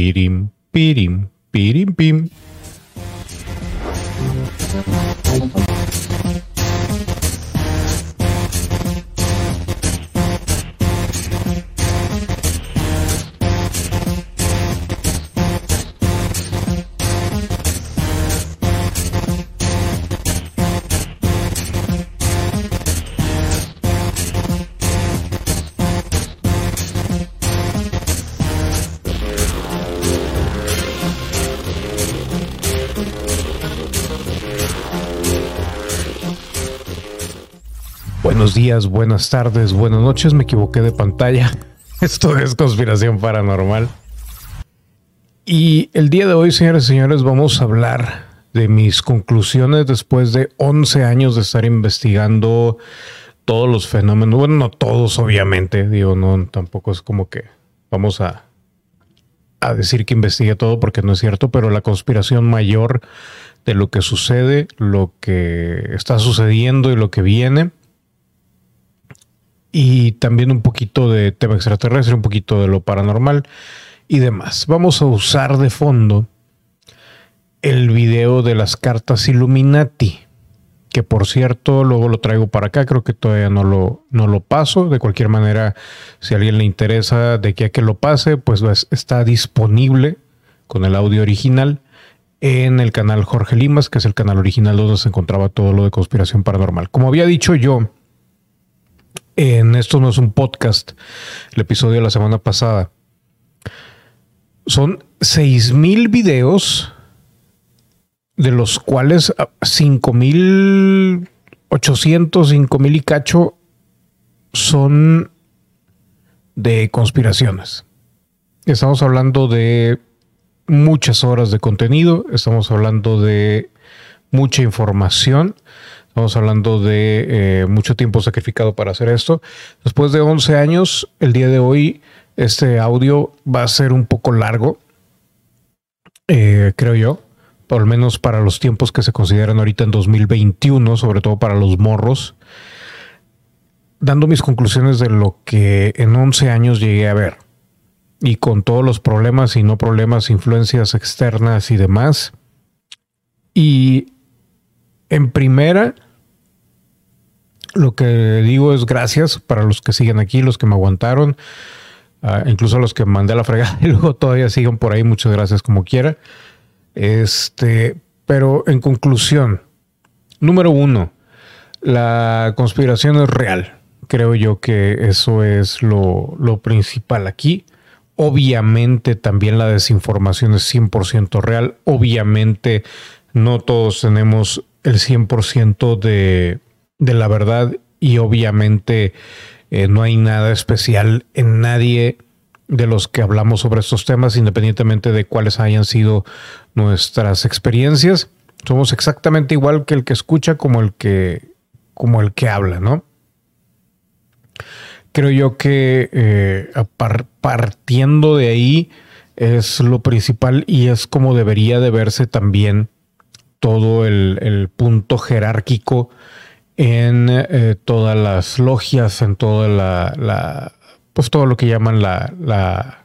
Beatim, beatim, beatim, beam. Días, buenas tardes, buenas noches. Me equivoqué de pantalla. Esto es conspiración paranormal. Y el día de hoy, señores y señores, vamos a hablar de mis conclusiones después de 11 años de estar investigando todos los fenómenos. Bueno, no todos, obviamente. Digo, no, tampoco es como que vamos a, a decir que investigue todo porque no es cierto, pero la conspiración mayor de lo que sucede, lo que está sucediendo y lo que viene y también un poquito de tema extraterrestre, un poquito de lo paranormal y demás. Vamos a usar de fondo el video de las cartas Illuminati, que por cierto luego lo traigo para acá, creo que todavía no lo, no lo paso. De cualquier manera, si a alguien le interesa de que a que lo pase, pues está disponible con el audio original en el canal Jorge Limas, que es el canal original donde se encontraba todo lo de conspiración paranormal. Como había dicho yo, en esto no es un podcast, el episodio de la semana pasada. Son 6000 videos, de los cuales 5800, 5000 y cacho son de conspiraciones. Estamos hablando de muchas horas de contenido, estamos hablando de mucha información. Estamos hablando de eh, mucho tiempo sacrificado para hacer esto. Después de 11 años, el día de hoy, este audio va a ser un poco largo, eh, creo yo, por lo menos para los tiempos que se consideran ahorita en 2021, sobre todo para los morros, dando mis conclusiones de lo que en 11 años llegué a ver. Y con todos los problemas y no problemas, influencias externas y demás. Y en primera, lo que digo es gracias para los que siguen aquí, los que me aguantaron, uh, incluso los que mandé a la fregada y luego todavía siguen por ahí. Muchas gracias como quiera. Este, pero en conclusión, número uno, la conspiración es real. Creo yo que eso es lo, lo principal aquí. Obviamente también la desinformación es 100% real. Obviamente no todos tenemos el 100% de, de la verdad y obviamente eh, no hay nada especial en nadie de los que hablamos sobre estos temas, independientemente de cuáles hayan sido nuestras experiencias. Somos exactamente igual que el que escucha como el que, como el que habla, ¿no? Creo yo que eh, partiendo de ahí es lo principal y es como debería de verse también todo el, punto jerárquico en eh, todas las logias, en toda la, pues todo lo que llaman la, la,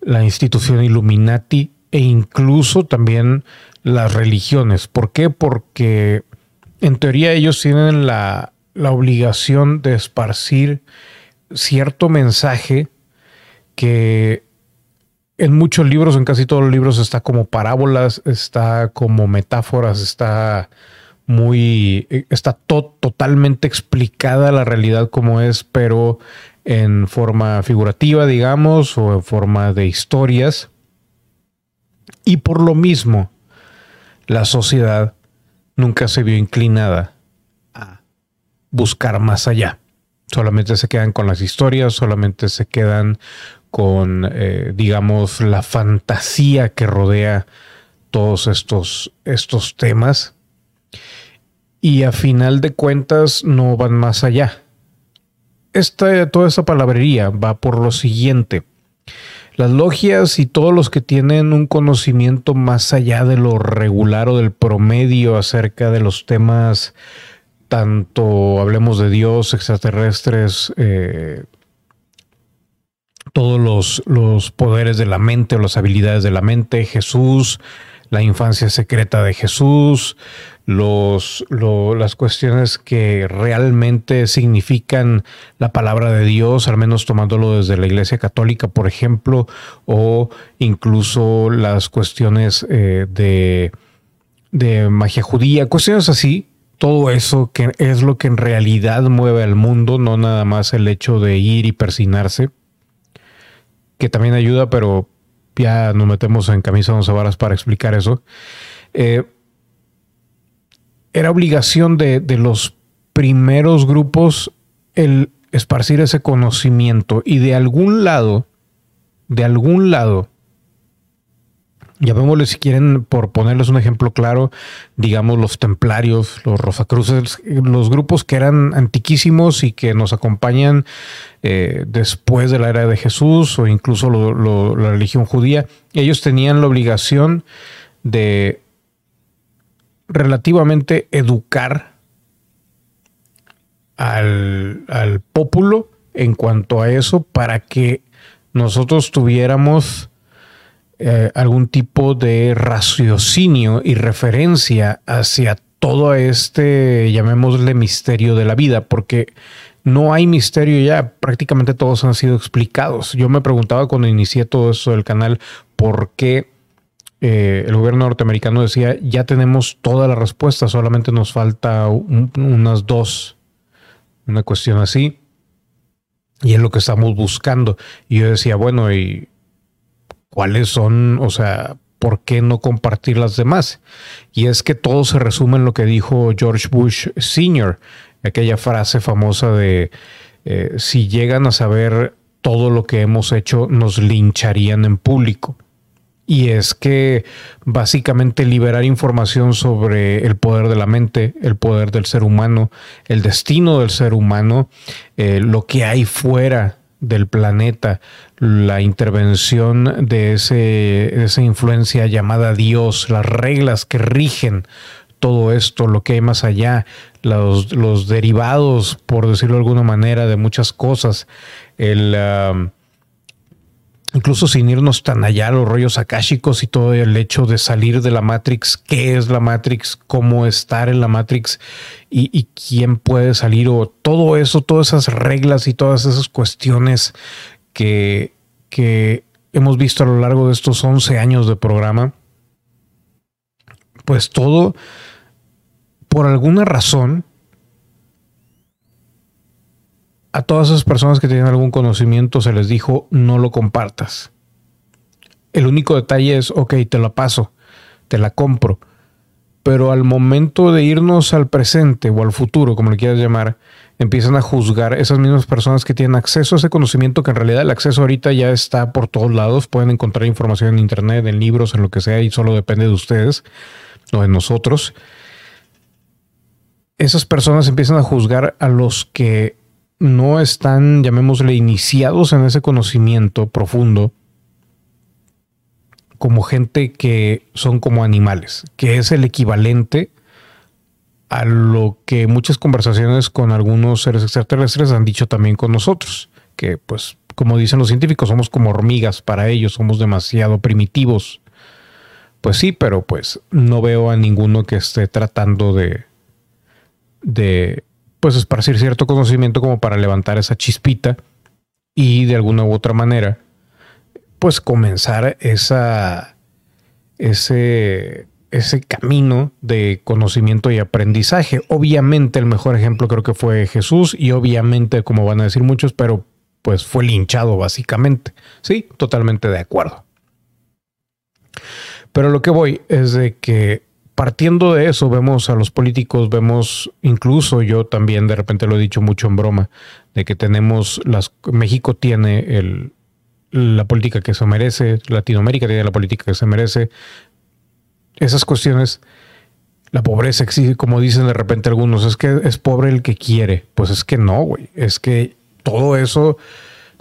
la, institución Illuminati e incluso también las religiones. ¿Por qué? Porque en teoría ellos tienen la, la obligación de esparcir cierto mensaje que en muchos libros, en casi todos los libros, está como parábolas, está como metáforas, está muy, está totalmente explicada la realidad como es, pero en forma figurativa, digamos, o en forma de historias. Y por lo mismo, la sociedad nunca se vio inclinada a buscar más allá. Solamente se quedan con las historias, solamente se quedan con, eh, digamos, la fantasía que rodea todos estos, estos temas. Y a final de cuentas no van más allá. Esta, toda esta palabrería va por lo siguiente. Las logias y todos los que tienen un conocimiento más allá de lo regular o del promedio acerca de los temas, tanto hablemos de Dios, extraterrestres, eh, todos los, los poderes de la mente o las habilidades de la mente, Jesús, la infancia secreta de Jesús, los, las cuestiones que realmente significan la palabra de Dios, al menos tomándolo desde la Iglesia Católica, por ejemplo, o incluso las cuestiones eh, de, de magia judía, cuestiones así. Todo eso que es lo que en realidad mueve al mundo, no nada más el hecho de ir y persinarse, que también ayuda, pero ya nos metemos en camisa once varas para explicar eso. Eh, era obligación de, de, los primeros grupos el esparcir ese conocimiento y de algún lado, de algún lado, llamémosle si quieren, por ponerles un ejemplo claro, digamos los templarios, los rosacruces, los grupos que eran antiquísimos y que nos acompañan eh, después de la era de Jesús o incluso la religión judía, ellos tenían la obligación de relativamente educar al, al pópulo en cuanto a eso para que nosotros tuviéramos eh, algún tipo de raciocinio y referencia hacia todo este, llamémosle, misterio de la vida, porque no hay misterio ya, prácticamente todos han sido explicados. Yo me preguntaba cuando inicié todo eso del canal, por qué eh, el gobierno norteamericano decía, ya tenemos toda la respuesta, solamente nos falta unas dos, una cuestión así, y es lo que estamos buscando. Y yo decía, bueno, y cuáles son, o sea, ¿por qué no compartir las demás? Y es que todo se resume en lo que dijo George Bush Sr., aquella frase famosa de, eh, si llegan a saber todo lo que hemos hecho, nos lincharían en público. Y es que básicamente liberar información sobre el poder de la mente, el poder del ser humano, el destino del ser humano, eh, lo que hay fuera del planeta, la intervención de, ese, esa influencia llamada Dios, las reglas que rigen todo esto, lo que hay más allá, los, los derivados, por decirlo de alguna manera, de muchas cosas, el, um, incluso sin irnos tan allá, los rollos akáshicos y todo el hecho de salir de la Matrix, qué es la Matrix, cómo estar en la Matrix y, quién puede salir, o todo eso, todas esas reglas y todas esas cuestiones que, hemos visto a lo largo de estos 11 años de programa, pues todo, por alguna razón, a todas esas personas que tienen algún conocimiento se les dijo no lo compartas. El único detalle es, ok, te la paso, te la compro. Pero al momento de irnos al presente o al futuro, como le quieras llamar, empiezan a juzgar esas mismas personas que tienen acceso a ese conocimiento, que en realidad el acceso ahorita ya está por todos lados. Pueden encontrar información en internet, en libros, en lo que sea, y solo depende de ustedes o de nosotros. Esas personas empiezan a juzgar a los que no están, llamémosle, iniciados en ese conocimiento profundo como gente que son como animales, que es el equivalente a lo que muchas conversaciones con algunos seres extraterrestres han dicho también con nosotros, que pues como dicen los científicos somos como hormigas para ellos, somos demasiado primitivos. Pues sí, pero pues no veo a ninguno que esté tratando de de pues esparcir cierto conocimiento como para levantar esa chispita y de alguna u otra manera pues comenzar esa ese ese camino de conocimiento y aprendizaje. Obviamente el mejor ejemplo creo que fue Jesús y obviamente como van a decir muchos, pero pues fue linchado básicamente. Sí, totalmente de acuerdo. Pero lo que voy es de que partiendo de eso, vemos a los políticos, vemos incluso yo también, de repente lo he dicho mucho en broma, de que tenemos, las, México tiene el, la política que se merece, Latinoamérica tiene la política que se merece. Esas cuestiones, la pobreza exige, como dicen de repente algunos, es que es pobre el que quiere. Pues es que no, güey. Es que todo eso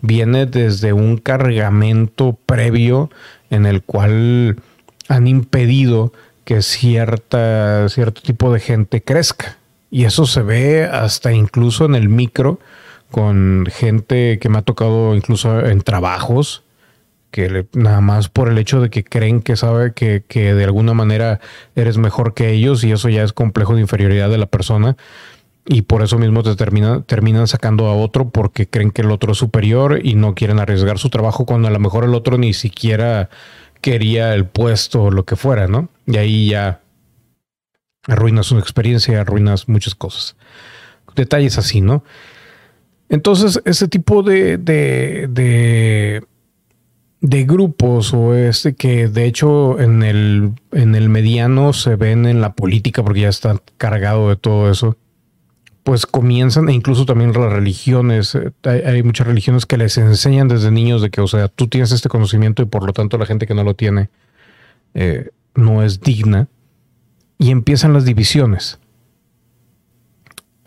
viene desde un cargamento previo en el cual han impedido que cierta, cierto tipo de gente crezca. Y eso se ve hasta incluso en el micro con gente que me ha tocado incluso en trabajos, que nada más por el hecho de que creen que sabe que, que, de alguna manera eres mejor que ellos y eso ya es complejo de inferioridad de la persona y por eso mismo te termina, terminan sacando a otro porque creen que el otro es superior y no quieren arriesgar su trabajo cuando a lo mejor el otro ni siquiera quería el puesto o lo que fuera, ¿no? Y ahí ya arruinas una experiencia, arruinas muchas cosas. Detalles así, ¿no? Entonces, ese tipo de, de, de, grupos o este que de hecho en el, en el mediano se ven en la política porque ya está cargado de todo eso, pues comienzan, e incluso también las religiones, eh, hay, muchas religiones que les enseñan desde niños de que, o sea, tú tienes este conocimiento y por lo tanto la gente que no lo tiene eh, no es digna, y empiezan las divisiones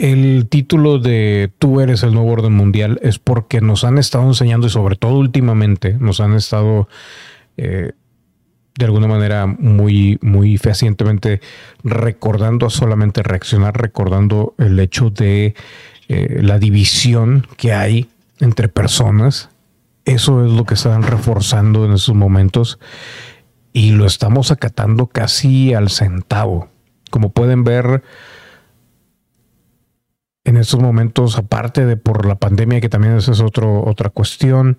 el título de Tú eres el nuevo orden mundial es porque nos han estado enseñando y sobre todo últimamente nos han estado eh, de alguna manera muy, muy fehacientemente recordando solamente reaccionar, recordando el hecho de eh, la división que hay entre personas. Eso es lo que están reforzando en esos momentos y lo estamos acatando casi al centavo. Como pueden ver, en estos momentos, aparte de por la pandemia, que también esa es otro, otra cuestión,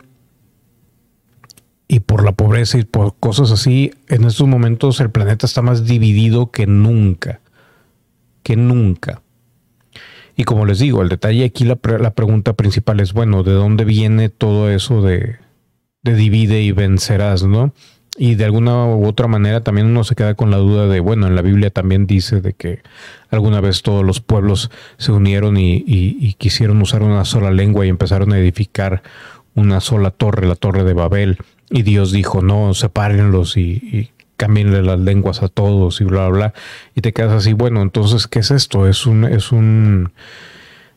y por la pobreza y por cosas así, en estos momentos el planeta está más dividido que nunca, que nunca. Y como les digo, el detalle aquí, la, la pregunta principal es, bueno, ¿de dónde viene todo eso de, de divide y vencerás, no? Y de alguna u otra manera también uno se queda con la duda de, bueno, en la Biblia también dice de que alguna vez todos los pueblos se unieron y, quisieron usar una sola lengua y empezaron a edificar una sola torre, la torre de Babel. Y Dios dijo, no, sepárenlos y, y cámbienle las lenguas a todos y bla, bla, bla. Y te quedas así, bueno, entonces, ¿qué es esto? Es un, es un,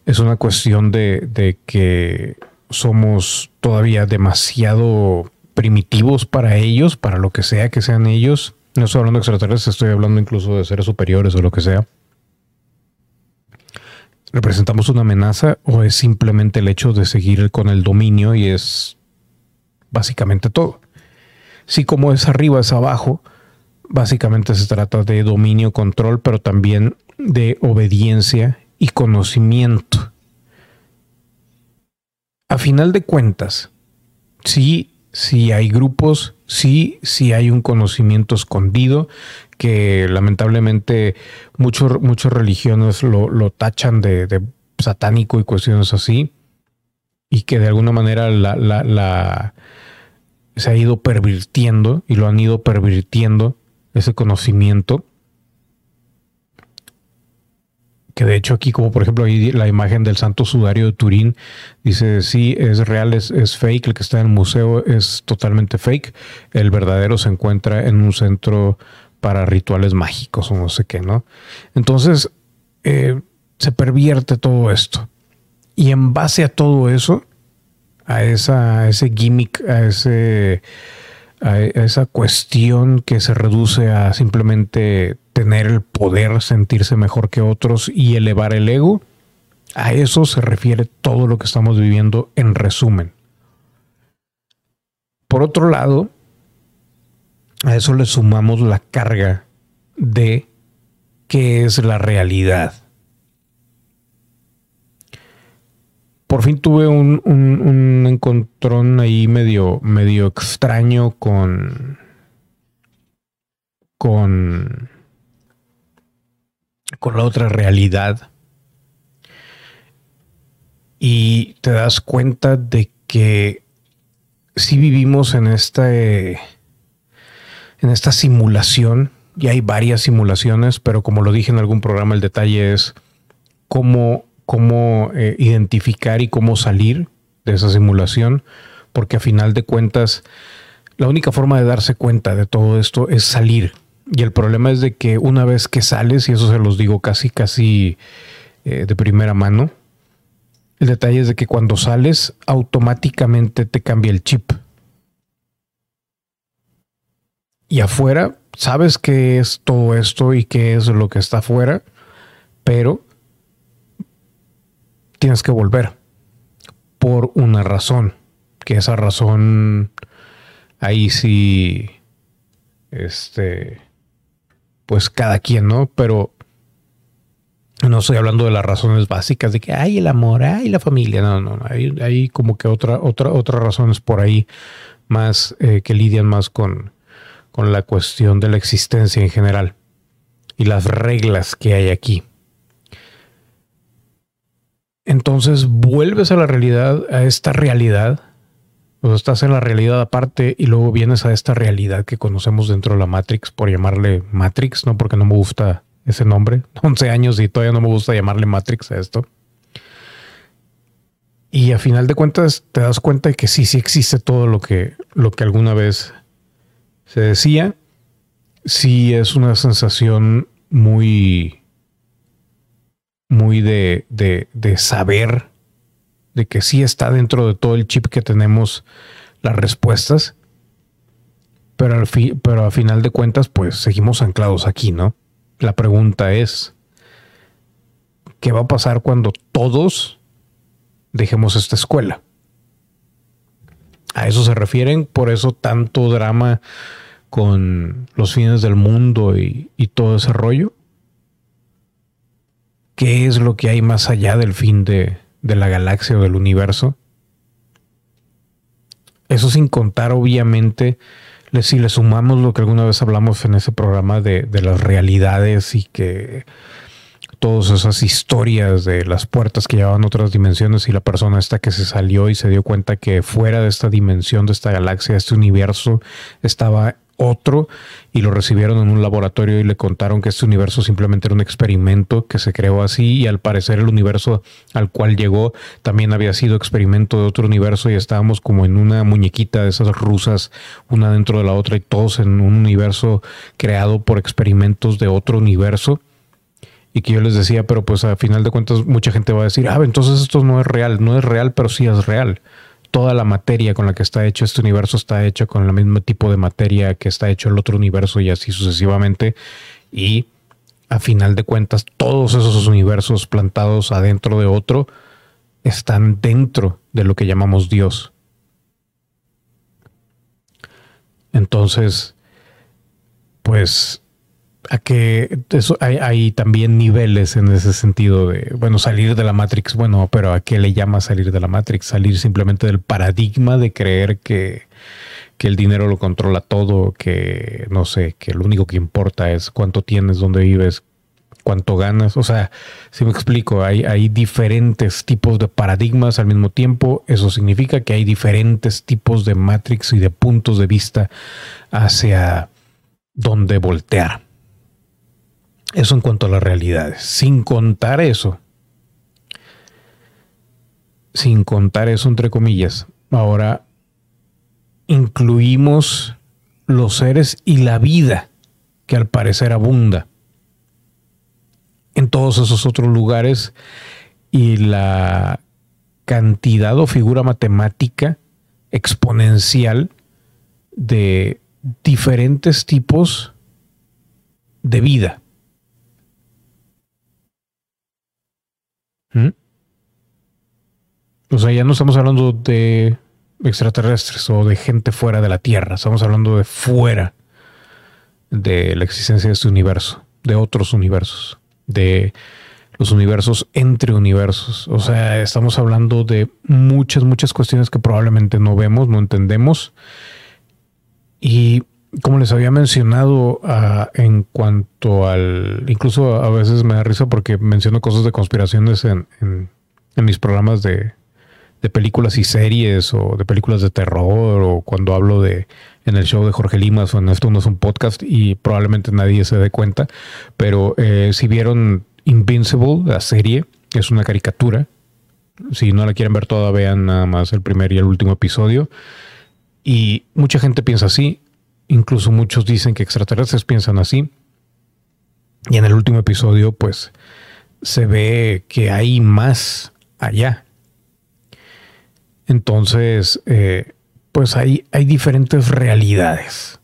es una cuestión de, de que somos todavía demasiado primitivos para ellos, para lo que sea que sean ellos. No estoy hablando de extraterrestres, estoy hablando incluso de seres superiores o lo que sea. ¿Representamos una amenaza o es simplemente el hecho de seguir con el dominio y es básicamente todo? Si como es arriba es abajo, básicamente se trata de dominio, control, pero también de obediencia y conocimiento. A final de cuentas, si si hay grupos, sí, sí hay un conocimiento escondido que lamentablemente muchas religiones lo, tachan de, satánico y cuestiones así y que de alguna manera se ha ido pervirtiendo y lo han ido pervirtiendo ese conocimiento que de hecho aquí como por ejemplo ahí la imagen del santo sudario de Turín dice sí es real es, fake el que está en el museo es totalmente fake el verdadero se encuentra en un centro para rituales mágicos o no sé qué no entonces eh, se pervierte todo esto. Y en base a todo eso a esa a ese gimmick a ese a esa cuestión que se reduce a simplemente tener el poder, sentirse mejor que otros y elevar el ego. A eso se refiere todo lo que estamos viviendo en resumen. Por otro lado, a eso le sumamos la carga de qué es la realidad. Por fin tuve un, encontrón ahí medio, medio extraño con, con con la otra realidad. Y te das cuenta de que si vivimos en esta, en esta simulación, y hay varias simulaciones, pero como lo dije en algún programa, el detalle es cómo, cómo eh, identificar y cómo salir de esa simulación, porque a final de cuentas, la única forma de darse cuenta de todo esto es salir y el problema es de que una vez que sales, y eso se los digo casi, casi eh, de primera mano, el detalle es de que cuando sales, automáticamente te cambia el chip. Y afuera, sabes qué es todo esto y qué es lo que está afuera, pero tienes que volver. por una razón, que esa razón ahí sí, este, pues cada quien, ¿no? Pero no estoy hablando de las razones básicas de que hay el amor, hay la familia, no, no, no. Hay, como que otra, otra, otras razones por ahí más eh, que lidian más con, con la cuestión de la existencia en general y las reglas que hay aquí. Entonces vuelves a la realidad, a esta realidad, o sea, estás en la realidad aparte y luego vienes a esta realidad que conocemos dentro de la Matrix, por llamarle Matrix, no porque no me gusta ese nombre. 11 años y todavía no me gusta llamarle Matrix a esto. Y a final de cuentas te das cuenta de que sí, sí existe todo lo que, lo que alguna vez se decía. Sí es una sensación muy, muy de, de, de saber de que sí está dentro de todo el chip que tenemos las respuestas. Pero al pero a final de cuentas, pues seguimos anclados aquí, ¿no? La pregunta es, ¿qué va a pasar cuando todos dejemos esta escuela? A eso se refieren, por eso tanto drama con los fines del mundo y, todo ese rollo. ¿Qué es lo que hay más allá del fin de, la galaxia o del universo? Eso sin contar, obviamente, si le sumamos lo que alguna vez hablamos en ese programa de, las realidades y que todas esas historias de las puertas que llevaban otras dimensiones y la persona esta que se salió y se dio cuenta que fuera de esta dimensión, de esta galaxia, de este universo, estaba otro y lo recibieron en un laboratorio y le contaron que este universo simplemente era un experimento que se creó así y al parecer el universo al cual llegó también había sido experimento de otro universo y estábamos como en una muñequita de esas rusas una dentro de la otra y todos en un universo creado por experimentos de otro universo. Y que yo les decía, pero pues a final de cuentas mucha gente va a decir, ah, entonces esto no es real, no es real, pero sí es real toda la materia con la que está hecho este universo está hecho con el mismo tipo de materia que está hecho el otro universo y así sucesivamente. Y a final de cuentas, todos esos universos plantados adentro de otro están dentro de lo que llamamos Dios. Entonces, pues a que eso hay, también niveles en ese sentido de, bueno, salir de la Matrix, bueno, pero ¿a qué le llama salir de la Matrix? Salir simplemente del paradigma de creer que, que el dinero lo controla todo, que no sé, que lo único que importa es cuánto tienes, dónde vives, cuánto ganas. O sea, si me explico, hay, hay diferentes tipos de paradigmas al mismo tiempo. Eso significa que hay diferentes tipos de Matrix y de puntos de vista hacia dónde voltear. Eso en cuanto a las realidades. Sin contar eso. Sin contar eso, entre comillas. Ahora incluimos los seres y la vida que al parecer abunda en todos esos otros lugares y la cantidad o figura matemática exponencial de diferentes tipos de vida. O sea, ya no estamos hablando de extraterrestres o de gente fuera de la Tierra, estamos hablando de fuera de la existencia de este universo, de otros universos, de los universos entre universos. O sea, estamos hablando de muchas, muchas cuestiones que probablemente no vemos, no entendemos. Y como les había mencionado ah, en cuanto al, incluso a veces me da risa porque menciono cosas de conspiraciones en, mis programas de, películas y series o de películas de terror o cuando hablo de en el show de Jorge Limas o en esto no es un podcast y probablemente nadie se dé cuenta, pero eh, si vieron Invincible, la serie, es una caricatura, si no la quieren ver toda, vean nada más el primer y el último episodio. Y mucha gente piensa así, Incluso muchos dicen que extraterrestres piensan así. Y en el último episodio, pues, se ve que hay más allá. Entonces, eh, pues hay, hay diferentes realidades,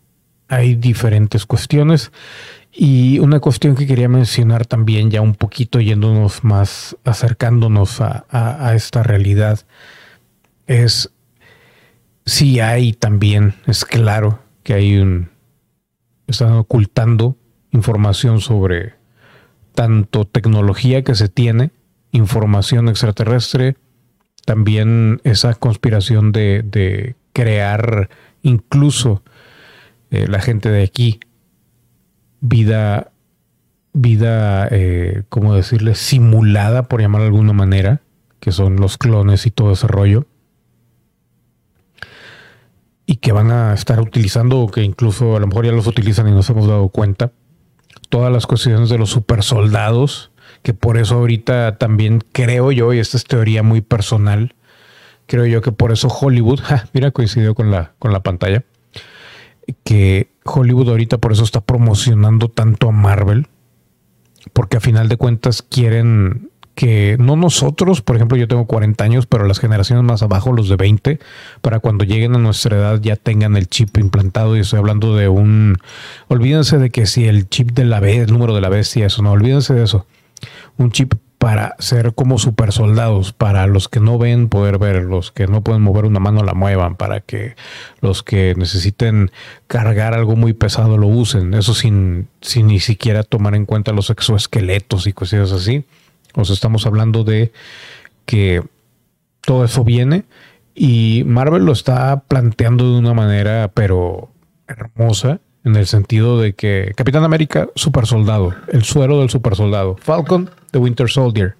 hay diferentes cuestiones. Y una cuestión que quería mencionar también, ya un poquito yéndonos más, acercándonos a, a esta realidad, es si hay también, es claro que hay un, están ocultando información sobre tanto tecnología que se tiene, información extraterrestre, también esa conspiración de, crear incluso eh, la gente de aquí vida, vida, eh, ¿cómo decirle? Simulada, por llamar de alguna manera, que son los clones y todo ese rollo. Y que van a estar utilizando, o que incluso a lo mejor ya los utilizan y nos hemos dado cuenta, todas las cuestiones de los super soldados, que por eso ahorita también creo yo, y esta es teoría muy personal, creo yo que por eso Hollywood, mira, coincidió con la, con la pantalla, que Hollywood ahorita por eso está promocionando tanto a Marvel, porque a final de cuentas quieren que no nosotros, por ejemplo, yo tengo 40 años, pero las generaciones más abajo, los de 20, para cuando lleguen a nuestra edad ya tengan el chip implantado. Y estoy hablando de un. Olvídense de que si el chip de la B, el número de la bestia, eso no, olvídense de eso. Un chip para ser como super soldados, para los que no ven poder ver, los que no pueden mover una mano la muevan, para que los que necesiten cargar algo muy pesado lo usen, eso sin, sin ni siquiera tomar en cuenta los exoesqueletos y cosas así. O sea, estamos hablando de que todo eso viene y Marvel lo está planteando de una manera pero hermosa en el sentido de que Capitán América, super soldado, el suero del super soldado, Falcon, The Winter Soldier,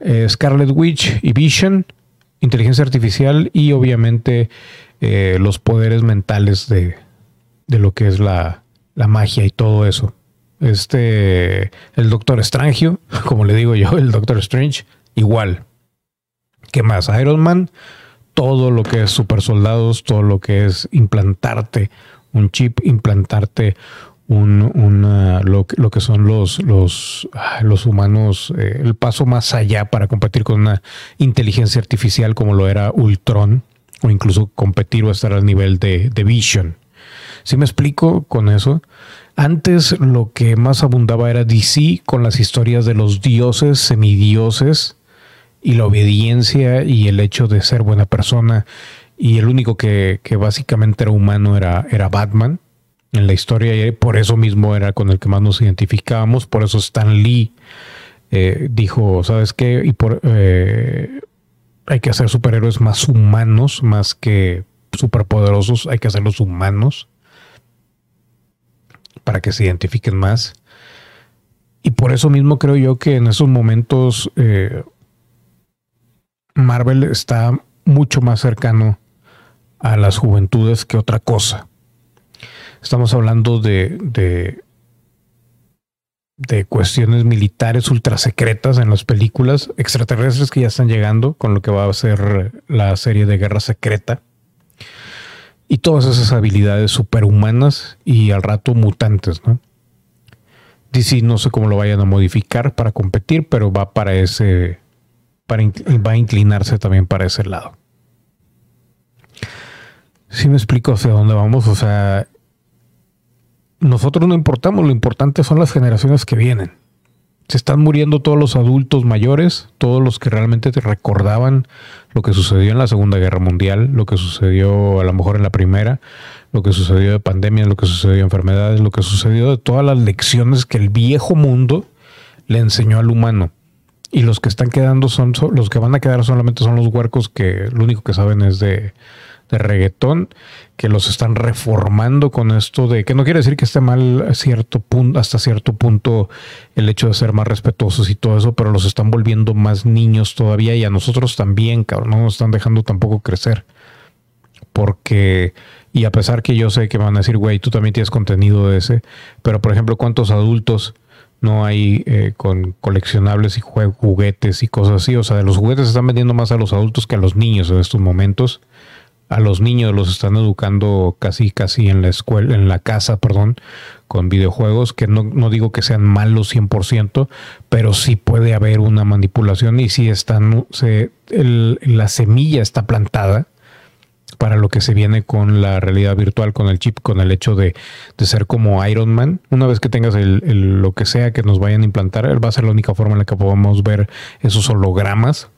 eh, Scarlet Witch y Vision, inteligencia artificial y obviamente eh, los poderes mentales de, lo que es la, la, magia y todo eso. Este, el Doctor Strange, como le digo yo, el Doctor Strange, igual. ¿Qué más? Iron Man, todo lo que es super soldados, todo lo que es implantarte un chip, implantarte un, una, lo, lo, que son los, los, ah, los humanos, eh, el paso más allá para competir con una inteligencia artificial como lo era Ultron, o incluso competir o estar al nivel de, de Vision. Si me explico con eso? Antes lo que más abundaba era DC con las historias de los dioses, semidioses, y la obediencia y el hecho de ser buena persona. Y el único que, básicamente era humano era, Batman en la historia y por eso mismo era con el que más nos identificábamos, por eso Stan Lee eh, dijo, ¿sabes qué? Y por, eh, hay que hacer superhéroes más humanos, más que superpoderosos, hay que hacerlos humanos para que se identifiquen más. Y por eso mismo creo yo que en esos momentos eh, Marvel está mucho más cercano a las juventudes que otra cosa. Estamos hablando de, de, de cuestiones militares ultra secretas en las películas, extraterrestres que ya están llegando con lo que va a ser la serie de Guerra Secreta. Y todas esas habilidades superhumanas y al rato mutantes, ¿no? DC no sé cómo lo vayan a modificar para competir, pero va para ese, para, va a inclinarse también para ese lado. Sí me explico hacia dónde vamos. O sea, nosotros no importamos, lo importante son las generaciones que vienen. Se están muriendo todos los adultos mayores, todos los que realmente te recordaban lo que sucedió en la Segunda Guerra Mundial, lo que sucedió a lo mejor en la Primera, lo que sucedió de pandemias, lo que sucedió de enfermedades, lo que sucedió de todas las lecciones que el viejo mundo le enseñó al humano. Y los que están quedando son, los que van a quedar solamente son los huercos que lo único que saben es de, de reggaetón que los están reformando con esto de que no quiere decir que esté mal cierto punto, hasta cierto punto el hecho de ser más respetuosos y todo eso, pero los están volviendo más niños todavía y a nosotros también, cabrón, no nos están dejando tampoco crecer. Porque, y a pesar que yo sé que van a decir, güey, tú también tienes contenido de ese, pero por ejemplo, ¿cuántos adultos no hay eh, con coleccionables y juguetes y cosas así? O sea, los juguetes se están vendiendo más a los adultos que a los niños en estos momentos a los niños los están educando casi casi en la escuela, en la casa, perdón, con videojuegos, que no, no digo que sean malos 100%, pero sí puede haber una manipulación y si están, se, la semilla está plantada para lo que se viene con la realidad virtual, con el chip, con el hecho de, de ser como Iron Man. Una vez que tengas el, lo que sea que nos vayan a implantar, va a ser la única forma en la que podamos ver esos hologramas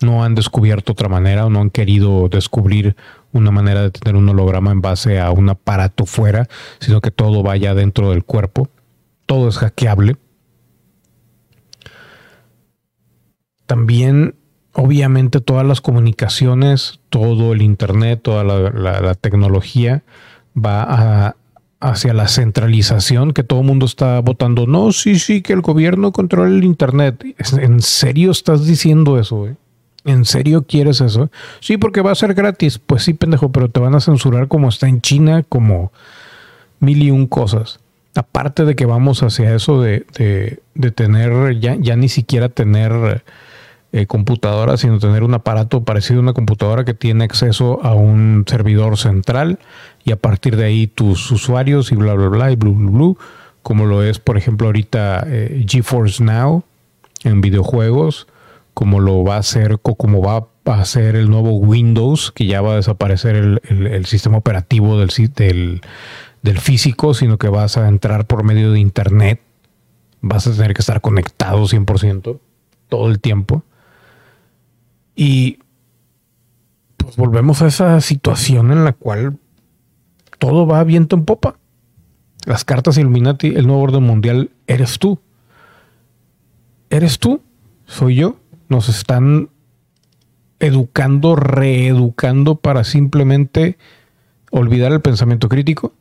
no han descubierto otra manera o no han querido descubrir una manera de tener un holograma en base a un aparato fuera, sino que todo vaya dentro del cuerpo. Todo es hackeable. También, obviamente, todas las comunicaciones, todo el Internet, toda la, tecnología va hacia la centralización, que todo el mundo está votando. No, sí, sí, que el gobierno controle el Internet. ¿En serio estás diciendo eso? Eh? ¿En serio quieres eso? Sí, porque va a ser gratis. Pues sí, pendejo, pero te van a censurar como está en China, como mil y un cosas. Aparte de que vamos hacia eso de, tener, ya, ya ni siquiera tener eh, computadora, sino tener un aparato parecido a una computadora que tiene acceso a un servidor central y a partir de ahí tus usuarios y bla, bla, bla, y blu, blu, blu, como lo es, por ejemplo, ahorita eh, GeForce Now en videojuegos, como lo va a hacer, como va a ser el nuevo Windows, que ya va a desaparecer el, sistema operativo del, del, del físico, sino que vas a entrar por medio de Internet. Vas a tener que estar conectado 100% todo el tiempo. Y pues volvemos a esa situación en la cual todo va viento en popa. Las cartas Illuminati, el nuevo orden mundial, eres tú. Eres tú, soy yo. Nos están educando, reeducando para simplemente olvidar el pensamiento crítico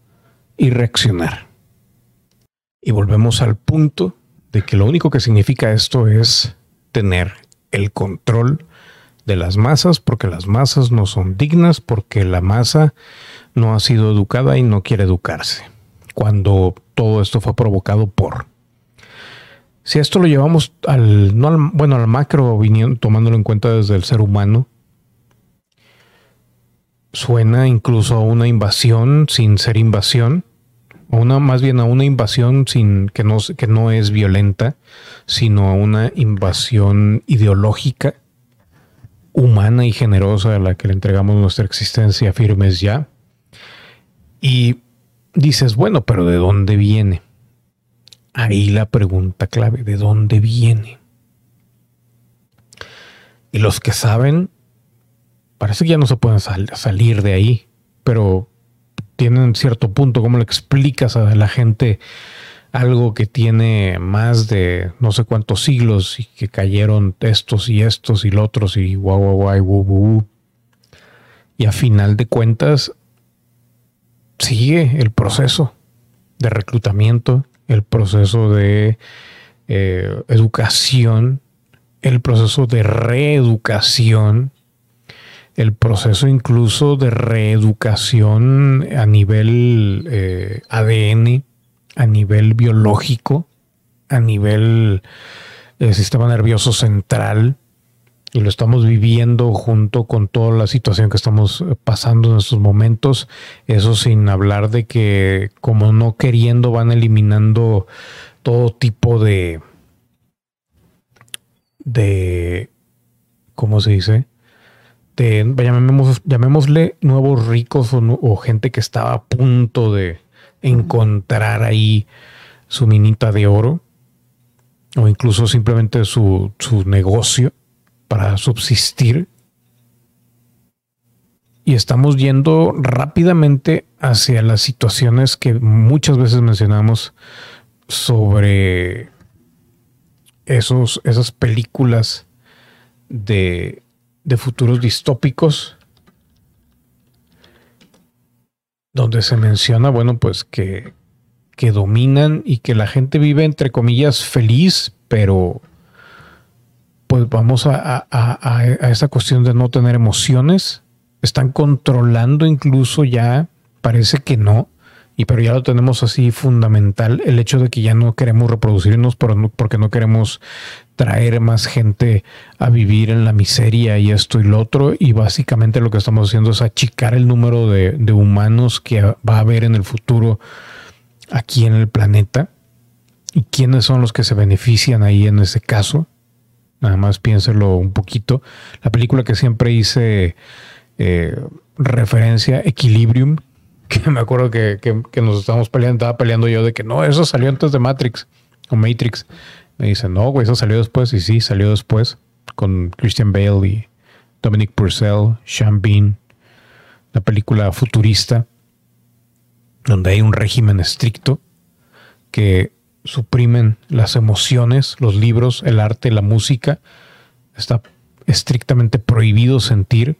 y reaccionar. Y volvemos al punto de que lo único que significa esto es tener el control de las masas porque las masas no son dignas, porque la masa no ha sido educada y no quiere educarse. Cuando todo esto fue provocado por... Si esto lo llevamos al, no al, bueno, al macro, tomándolo en cuenta desde el ser humano, suena incluso a una invasión sin ser invasión, o una, más bien a una invasión sin que no, que no es violenta, sino a una invasión ideológica humana y generosa a la que le entregamos nuestra existencia firmes ya. Y dices, bueno, pero ¿de dónde viene? Ahí la pregunta clave, ¿de dónde viene? Y los que saben, parece que ya no se pueden salir de ahí, pero tienen cierto punto, ¿cómo le explicas a la gente algo que tiene más de no sé cuántos siglos y que cayeron estos y estos y los otros y guau guau guau wu, wu, y a final de cuentas sigue el proceso de reclutamiento, el proceso de eh, educación, el proceso de reeducación, el proceso incluso de reeducación a nivel eh, ADN a nivel biológico, a nivel del eh, sistema nervioso central, y lo estamos viviendo junto con toda la situación que estamos pasando en estos momentos. Eso sin hablar de que como no queriendo van eliminando todo tipo de de ¿cómo se dice? De, llamémosle nuevos ricos o, o gente que estaba a punto de, encontrar ahí su minita de oro o incluso simplemente su, negocio para subsistir. Y estamos yendo rápidamente hacia las situaciones que muchas veces mencionamos sobre esos, esas películas de, de futuros distópicos donde se menciona, bueno, pues que, que dominan y que la gente vive, entre comillas, feliz, pero pues vamos a, a, a, esa cuestión de no tener emociones. Están controlando incluso ya, parece que no, y pero ya lo tenemos así fundamental, el hecho de que ya no queremos reproducirnos porque no queremos traer más gente a vivir en la miseria y esto y lo otro. Y básicamente lo que estamos haciendo es achicar el número de, humanos que va a haber en el futuro aquí en el planeta. ¿Y quiénes son los que se benefician ahí en ese caso? Nada más piénselo un poquito. La película que siempre hice eh, referencia, Equilibrium, que me acuerdo que, que, nos estábamos peleando, estaba peleando yo de que no, eso salió antes de Matrix o Matrix. Me dice, no, güey, eso salió después. Y sí, salió después. con Christian Bale y Dominic Purcell, Sean Bean, la película futurista, donde hay un régimen estricto que suprimen las emociones, los libros, el arte, la música. Está estrictamente prohibido sentir.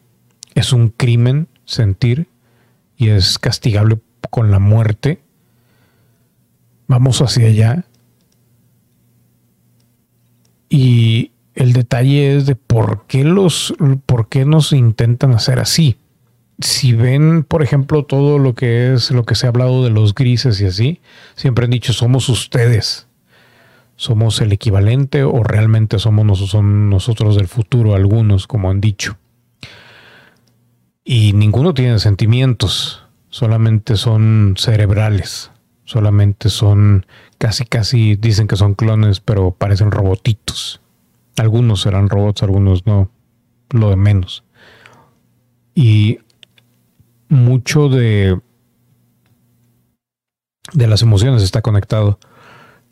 Es un crimen sentir y es castigable con la muerte. Vamos hacia allá. Y el detalle es de por qué los, por qué nos intentan hacer así. Si ven, por ejemplo, todo lo que es lo que se ha hablado de los grises y así, siempre han dicho somos ustedes, somos el equivalente o realmente somos son nosotros del futuro, algunos, como han dicho. Y ninguno tiene sentimientos, solamente son cerebrales, solamente son casi, casi dicen que son clones, pero parecen robotitos. Algunos serán robots, algunos no, lo de menos. Y mucho de, de las emociones está conectado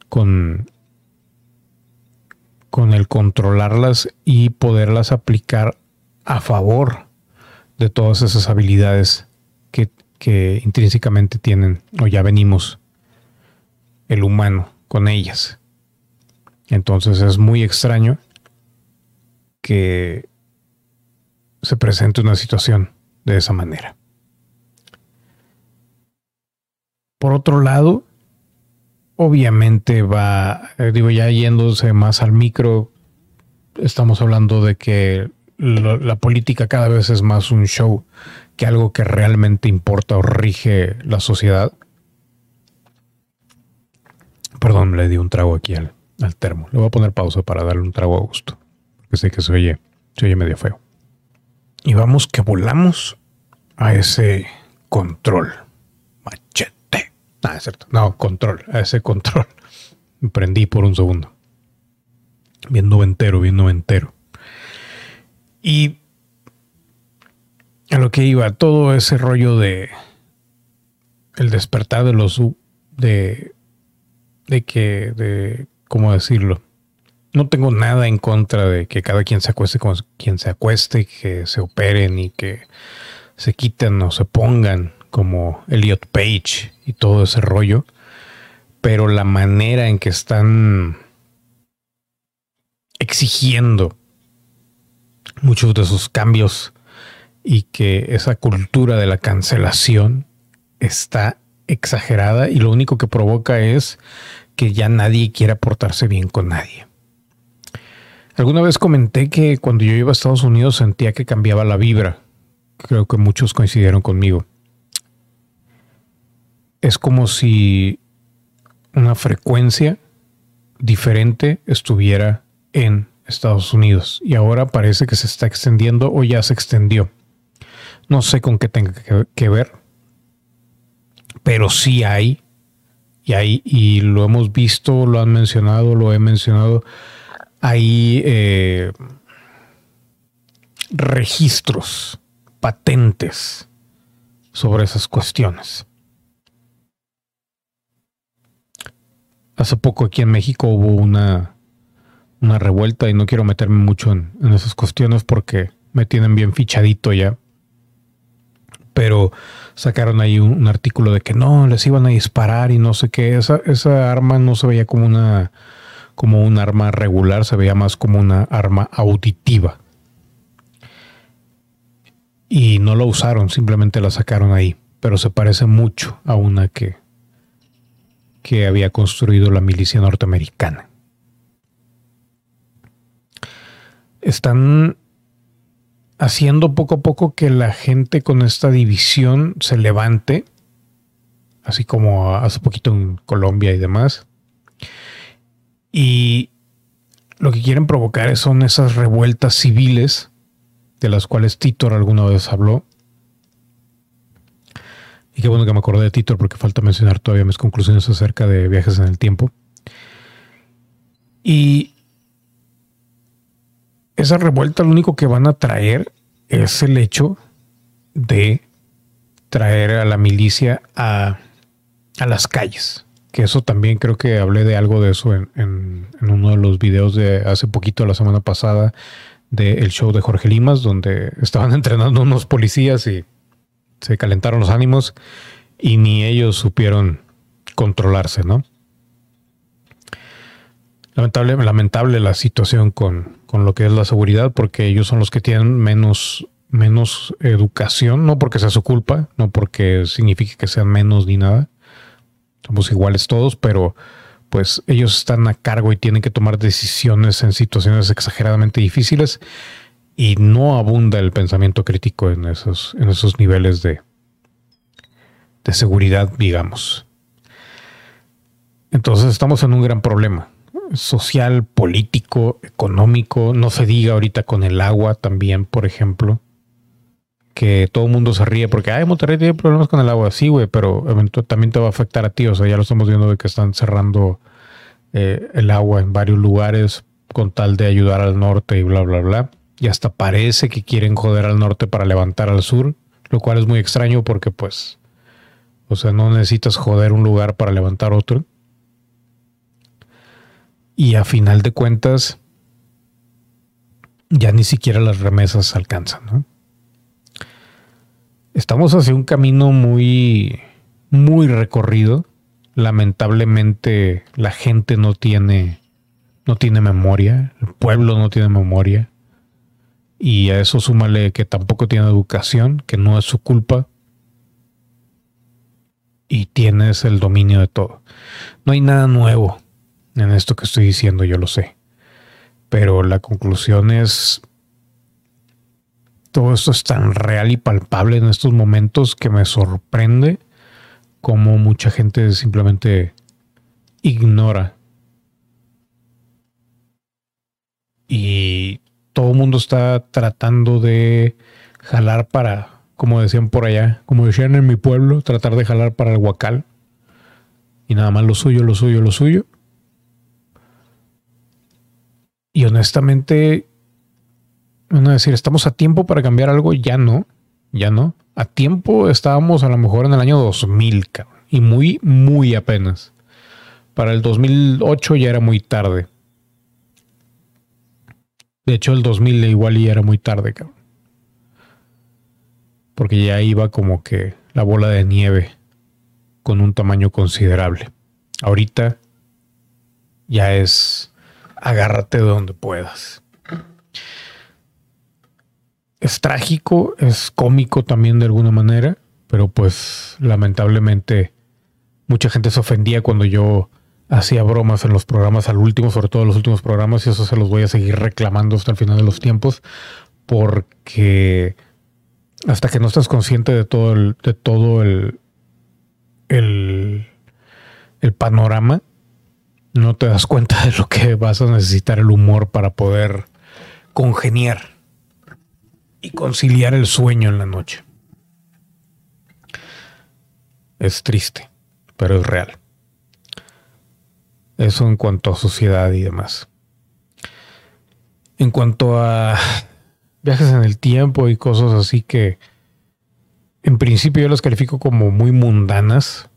con, con el controlarlas y poderlas aplicar a favor de todas esas habilidades que, que intrínsecamente tienen o ya venimos el humano con ellas. Entonces es muy extraño que se presente una situación de esa manera. Por otro lado, obviamente va, eh, digo, ya yéndose más al micro, estamos hablando de que la política cada vez es más un show que algo que realmente importa o rige la sociedad. Perdón, le di un trago aquí al, termo. Le voy a poner pausa para darle un trago a gusto que sé que se oye, se oye medio feo. Y vamos que volamos a ese control. Ah, es cierto. No, control. A ese control. Prendí por un segundo. Bien noventero, bien noventero. Y a lo que iba, todo ese rollo de el despertar de los de de que de cómo decirlo no tengo nada en contra de que cada quien se acueste con quien se acueste, que se operen y que se quiten o se pongan como Elliot Page y todo ese rollo. Pero la manera en que están exigiendo muchos de esos cambios y que esa cultura de la cancelación está exagerada y lo único que provoca es que ya nadie quiera portarse bien con nadie. Alguna vez comenté que cuando yo iba a Estados Unidos sentía que cambiaba la vibra. Creo que muchos coincidieron conmigo. Es como si una frecuencia diferente estuviera en Estados Unidos y ahora parece que se está extendiendo o ya se extendió. No sé con qué tenga que, ver, pero sí hay y hay y lo hemos visto, lo han mencionado, lo he mencionado hay eh, registros, patentes sobre esas cuestiones. Hace poco aquí en México hubo una, una revuelta y no quiero meterme mucho en, esas cuestiones porque me tienen bien fichadito ya. Pero sacaron ahí un, artículo de que no, les iban a disparar y no sé qué. Esa, esa arma no se veía como una como un arma regular, se veía más como una arma auditiva. Y no la usaron, simplemente la sacaron ahí, pero se parece mucho a una que, que había construido la milicia norteamericana. Están haciendo poco a poco que la gente con esta división se levante, así como hace poquito en Colombia y demás, y lo que quieren provocar son esas revueltas civiles de las cuales Titor alguna vez habló. Y qué bueno que me acordé de Titor porque falta mencionar todavía mis conclusiones acerca de viajes en el tiempo. Y esa revuelta lo único que van a traer es el hecho de traer a la milicia a, a las calles que eso también creo que hablé de algo de eso en, uno de los videos de hace poquito, la semana pasada, del show de Jorge Limas, donde estaban entrenando unos policías y se calentaron los ánimos y ni ellos supieron controlarse, ¿no? Lamentable, lamentable la situación con, con lo que es la seguridad, porque ellos son los que tienen menos, menos educación, no porque sea su culpa, no porque signifique que sean menos ni nada, somos iguales todos, pero pues ellos están a cargo y tienen que tomar decisiones en situaciones exageradamente difíciles y no abunda el pensamiento crítico en esos, en esos niveles de, de seguridad, digamos. Entonces estamos en un gran problema social, político, económico, no se diga ahorita con el agua también, por ejemplo que todo el mundo se ríe porque, ay, Monterrey tiene problemas con el agua. Sí, güey, pero también te va a afectar a ti. O sea, ya lo estamos viendo de que están cerrando eh, el agua en varios lugares con tal de ayudar al norte y bla, bla, bla. Y hasta parece que quieren joder al norte para levantar al sur, lo cual es muy extraño porque, pues, o sea, no necesitas joder un lugar para levantar otro. Y a final de cuentas, ya ni siquiera las remesas alcanzan, estamos hacia un camino muy, muy recorrido. Lamentablemente la gente no tiene, no tiene memoria, el pueblo no tiene memoria. Y a eso súmale que tampoco tiene educación, que no es su culpa. Y tienes el dominio de todo. No hay nada nuevo en esto que estoy diciendo, yo lo sé. Pero la conclusión es todo esto es tan real y palpable en estos momentos que me sorprende cómo mucha gente simplemente ignora. Y todo el mundo está tratando de jalar para, como decían por allá, como decían en mi pueblo, tratar de jalar para el huacal. Y nada más lo suyo, lo suyo, lo suyo. Y honestamente, van a decir, ¿estamos a tiempo para cambiar algo? Ya no, ya no. A tiempo estábamos a lo mejor en el año 2000, y muy, muy apenas. Para el 2008 ya era muy tarde. De hecho, el 2000 igual ya era muy tarde, cabrón. Porque ya iba como que la bola de nieve con un tamaño considerable. Ahorita ya es agárrate de donde puedas es trágico, es cómico también de alguna manera, pero pues lamentablemente mucha gente se ofendía cuando yo hacía bromas en los programas al último, sobre todo en los últimos programas, y eso se los voy a seguir reclamando hasta el final de los tiempos, porque hasta que no estás consciente de todo el, de todo el, el, el panorama, no te das cuenta de lo que vas a necesitar el humor para poder congeniar y conciliar el sueño en la noche. Es triste, pero es real. Eso en cuanto a sociedad y demás. En cuanto a viajes en el tiempo y cosas así que en principio yo las califico como muy mundanas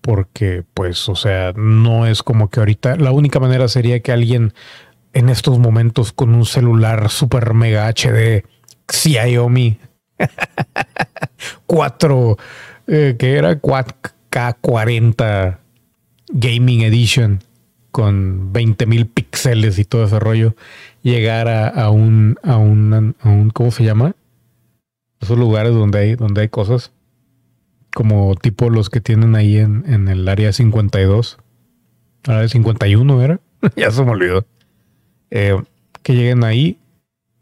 porque pues o sea no es como que ahorita la única manera sería que alguien en estos momentos con un celular super mega HD Xiaomi 4, eh, que era 4K40 Gaming Edition con 20 mil píxeles y todo ese rollo, llegar a, un, a, un, a un, ¿cómo se llama? Esos lugares donde hay, donde hay cosas como tipo los que tienen ahí en, en el área 52, área 51 era, ya se me olvidó, eh, que lleguen ahí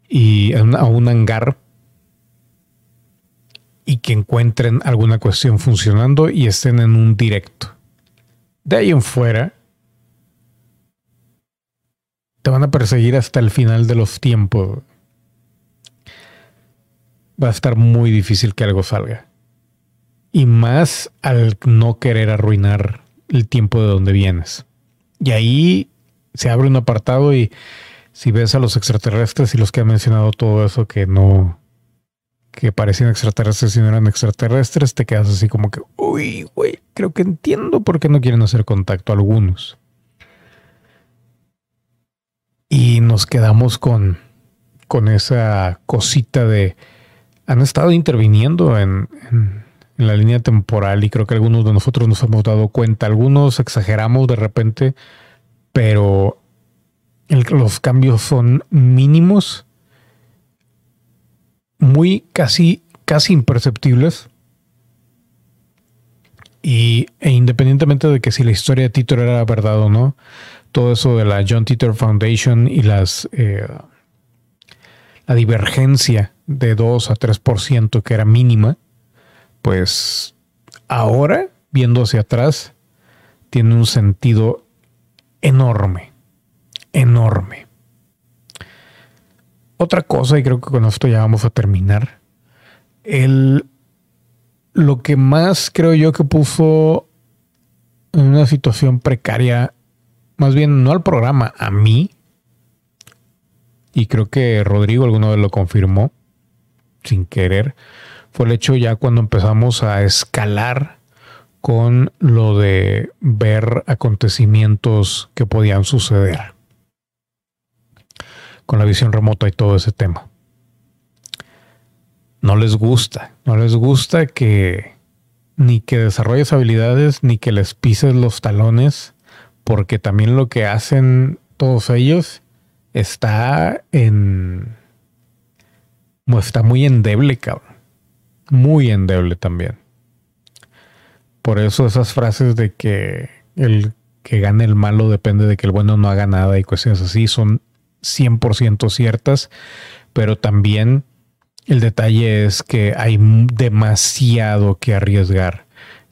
y a, un hangar y que encuentren alguna cuestión funcionando y estén en un directo. De ahí en fuera, te van a perseguir hasta el final de los tiempos. Va a estar muy difícil que algo salga. Y más al no querer arruinar el tiempo de donde vienes. Y ahí se abre un apartado y si ves a los extraterrestres y los que han mencionado todo eso que no que parecían extraterrestres y no eran extraterrestres, te quedas así como que, uy, güey, creo que entiendo por qué no quieren hacer contacto algunos. Y nos quedamos con, con esa cosita de, han estado interviniendo en, la línea temporal y creo que algunos de nosotros nos hemos dado cuenta, algunos exageramos de repente, pero los cambios son mínimos muy casi, casi imperceptibles. Y, e independientemente de que si la historia de Titor era verdad o no, todo eso de la John Titor Foundation y las eh, la divergencia de 2 a 3% que era mínima, pues ahora, viendo hacia atrás, tiene un sentido enorme, enorme. Otra cosa, y creo que con esto ya vamos a terminar, el, lo que más creo yo que puso en una situación precaria, más bien no al programa, a mí, y creo que Rodrigo alguna vez lo confirmó, sin querer, fue el hecho ya cuando empezamos a escalar con lo de ver acontecimientos que podían suceder con la visión remota y todo ese tema. No les gusta, no les gusta que ni que desarrolles habilidades ni que les pises los talones, porque también lo que hacen todos ellos está en está muy endeble, cabrón. Muy endeble también. Por eso esas frases de que el que gane el malo depende de que el bueno no haga nada y cuestiones así son 100% ciertas, pero también el detalle es que hay demasiado que arriesgar.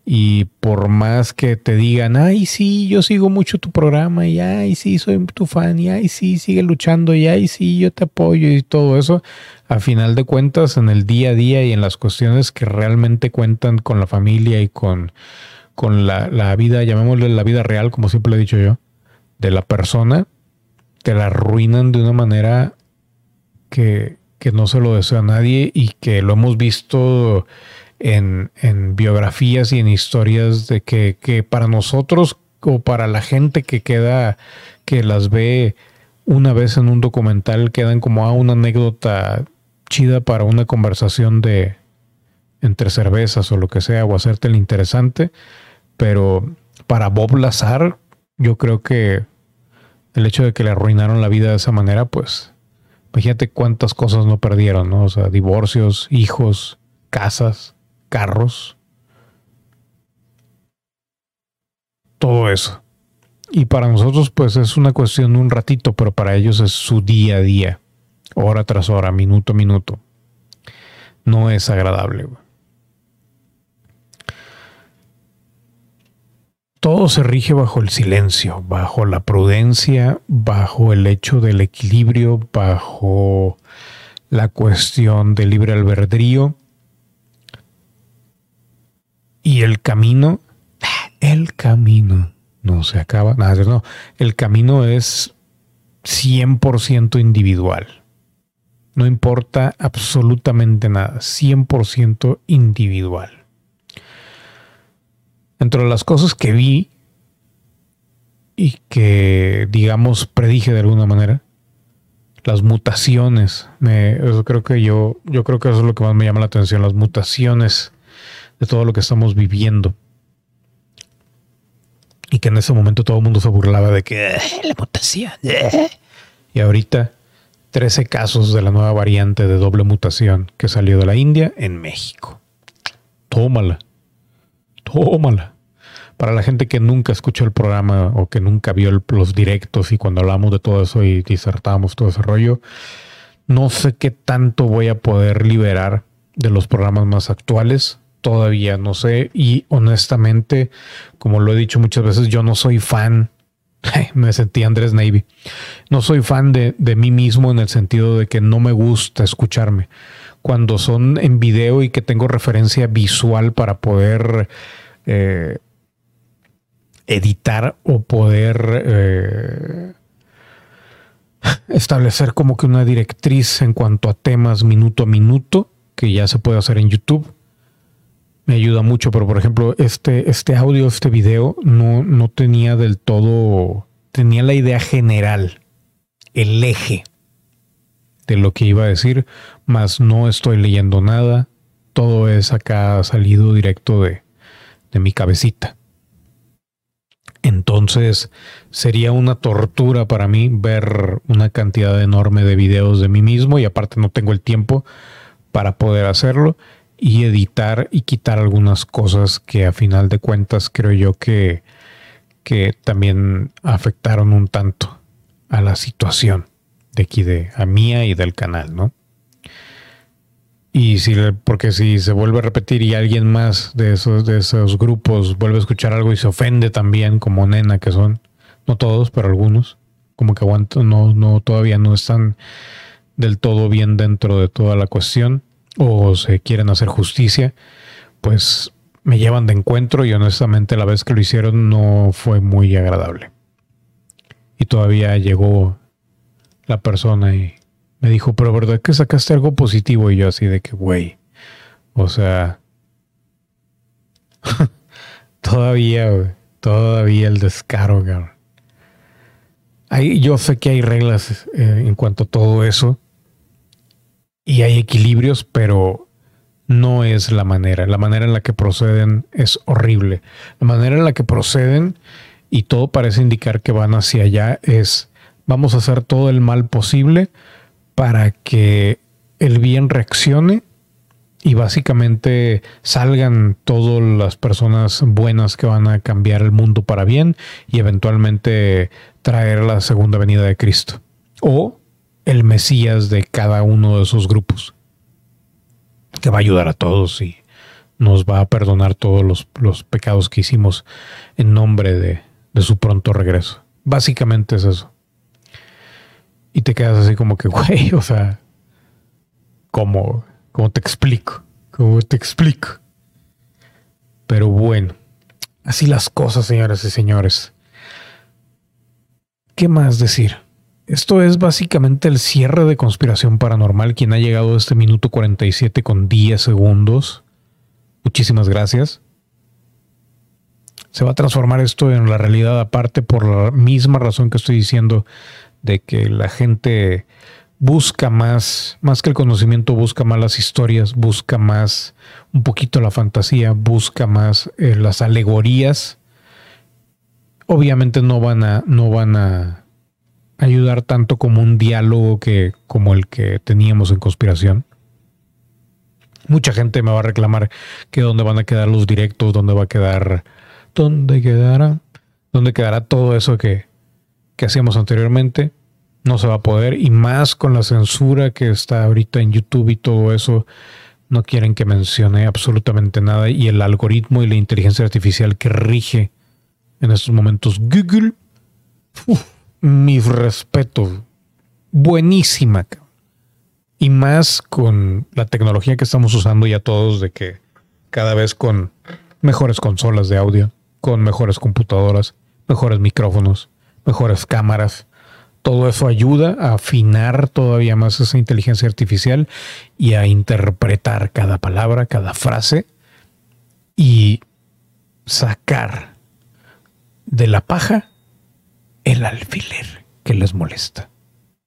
Y por más que te digan, ay, sí, yo sigo mucho tu programa, y ay, sí, soy tu fan, y ay, sí, sigue luchando, y ay, sí, yo te apoyo y todo eso, a final de cuentas, en el día a día y en las cuestiones que realmente cuentan con la familia y con, con la, la vida, llamémosle la vida real, como siempre he dicho yo, de la persona, te la arruinan de una manera que, no se lo desea a nadie y que lo hemos visto en, biografías y en historias de que, que, para nosotros o para la gente que queda, que las ve una vez en un documental, quedan como a una anécdota chida para una conversación de entre cervezas o lo que sea, o hacerte el interesante. Pero para Bob Lazar, yo creo que el hecho de que le arruinaron la vida de esa manera, pues imagínate cuántas cosas no perdieron, ¿no? O sea, divorcios, hijos, casas, carros. Todo eso. Y para nosotros, pues es una cuestión de un ratito, pero para ellos es su día a día, hora tras hora, minuto a minuto. No es agradable. todo se rige bajo el silencio, bajo la prudencia, bajo el hecho del equilibrio, bajo la cuestión del libre albedrío. Y el camino, el camino no se acaba, nada, no, el camino es 100% individual. No importa absolutamente nada, 100% individual. Entre las cosas que vi y que, digamos, predije de alguna manera, las mutaciones. Me, creo que yo, yo creo que eso es lo que más me llama la atención, las mutaciones de todo lo que estamos viviendo. Y que en ese momento todo el mundo se burlaba de que la mutación. Y ahorita 13 casos de la nueva variante de doble mutación que salió de la India en México. Tómala. Tómala. Para la gente que nunca escuchó el programa o que nunca vio los directos y cuando hablamos de todo eso y disertamos todo ese rollo, no sé qué tanto voy a poder liberar de los programas más actuales. Todavía no sé. Y honestamente, como lo he dicho muchas veces, yo no soy fan. Me sentí Andrés Navy. No soy fan de, de mí mismo en el sentido de que no me gusta escucharme. Cuando son en video y que tengo referencia visual para poder eh, editar o poder eh, establecer como que una directriz en cuanto a temas minuto a minuto, que ya se puede hacer en YouTube. Me ayuda mucho, pero por ejemplo, este, este audio, este video, no, no tenía del todo, tenía la idea general, el eje de lo que iba a decir, más no estoy leyendo nada, todo es acá salido directo de, de mi cabecita. Entonces sería una tortura para mí ver una cantidad enorme de videos de mí mismo y aparte no tengo el tiempo para poder hacerlo y editar y quitar algunas cosas que a final de cuentas creo yo que, que también afectaron un tanto a la situación de aquí de a mía y del canal, ¿no? Y si, porque si se vuelve a repetir y alguien más de esos, de esos grupos vuelve a escuchar algo y se ofende también, como nena que son, no todos, pero algunos, como que aguantan, no, no, todavía no están del todo bien dentro de toda la cuestión, o se quieren hacer justicia, pues me llevan de encuentro y honestamente la vez que lo hicieron no fue muy agradable. Y todavía llegó la persona y me dijo, pero ¿verdad que sacaste algo positivo? Y yo así de que, güey, o sea, todavía, todavía el descaro, yo sé que hay reglas eh, en cuanto a todo eso y hay equilibrios, pero no es la manera. La manera en la que proceden es horrible. La manera en la que proceden y todo parece indicar que van hacia allá es vamos a hacer todo el mal posible para que el bien reaccione y básicamente salgan todas las personas buenas que van a cambiar el mundo para bien y eventualmente traer la segunda venida de Cristo o el Mesías de cada uno de esos grupos que va a ayudar a todos y nos va a perdonar todos los, pecados que hicimos en nombre de, su pronto regreso. Básicamente es eso. Y te quedas así como que, güey, o sea, ¿cómo, cómo te explico? ¿Cómo te explico? Pero bueno, así las cosas, señoras y señores. ¿Qué más decir? Esto es básicamente el cierre de Conspiración Paranormal, quien ha llegado a este minuto 47 con 10 segundos. Muchísimas gracias. Se va a transformar esto en la realidad aparte por la misma razón que estoy diciendo de que la gente busca más, más que el conocimiento, busca más las historias, busca más un poquito la fantasía, busca más eh, las alegorías. Obviamente no van a, no van a ayudar tanto como un diálogo que, como el que teníamos en conspiración. Mucha gente me va a reclamar que dónde van a quedar los directos, dónde va a quedar, dónde quedará, dónde quedará todo eso que, que hacíamos anteriormente. No se va a poder. Y más con la censura que está ahorita en YouTube y todo eso. No quieren que mencione absolutamente nada. Y el algoritmo y la inteligencia artificial que rige en estos momentos Google. Mis respetos. Buenísima. Y más con la tecnología que estamos usando ya todos de que cada vez con mejores consolas de audio, con mejores computadoras, mejores micrófonos, mejores cámaras. Todo eso ayuda a afinar todavía más esa inteligencia artificial y a interpretar cada palabra, cada frase y sacar de la paja el alfiler que les molesta.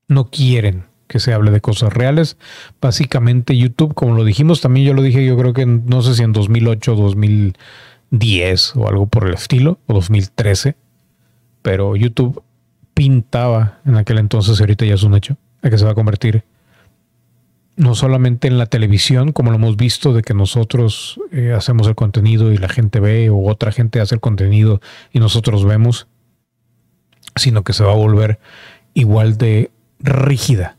No quieren que se hable de cosas reales. Básicamente YouTube, como lo dijimos, también yo lo dije, yo creo que no sé si en 2008 o 2010 o algo por el estilo, o 2013 pero YouTube pintaba en aquel entonces, y ahorita ya es un hecho, a que se va a convertir no solamente en la televisión, como lo hemos visto, de que nosotros eh, hacemos el contenido y la gente ve, o otra gente hace el contenido y nosotros vemos, sino que se va a volver igual de rígida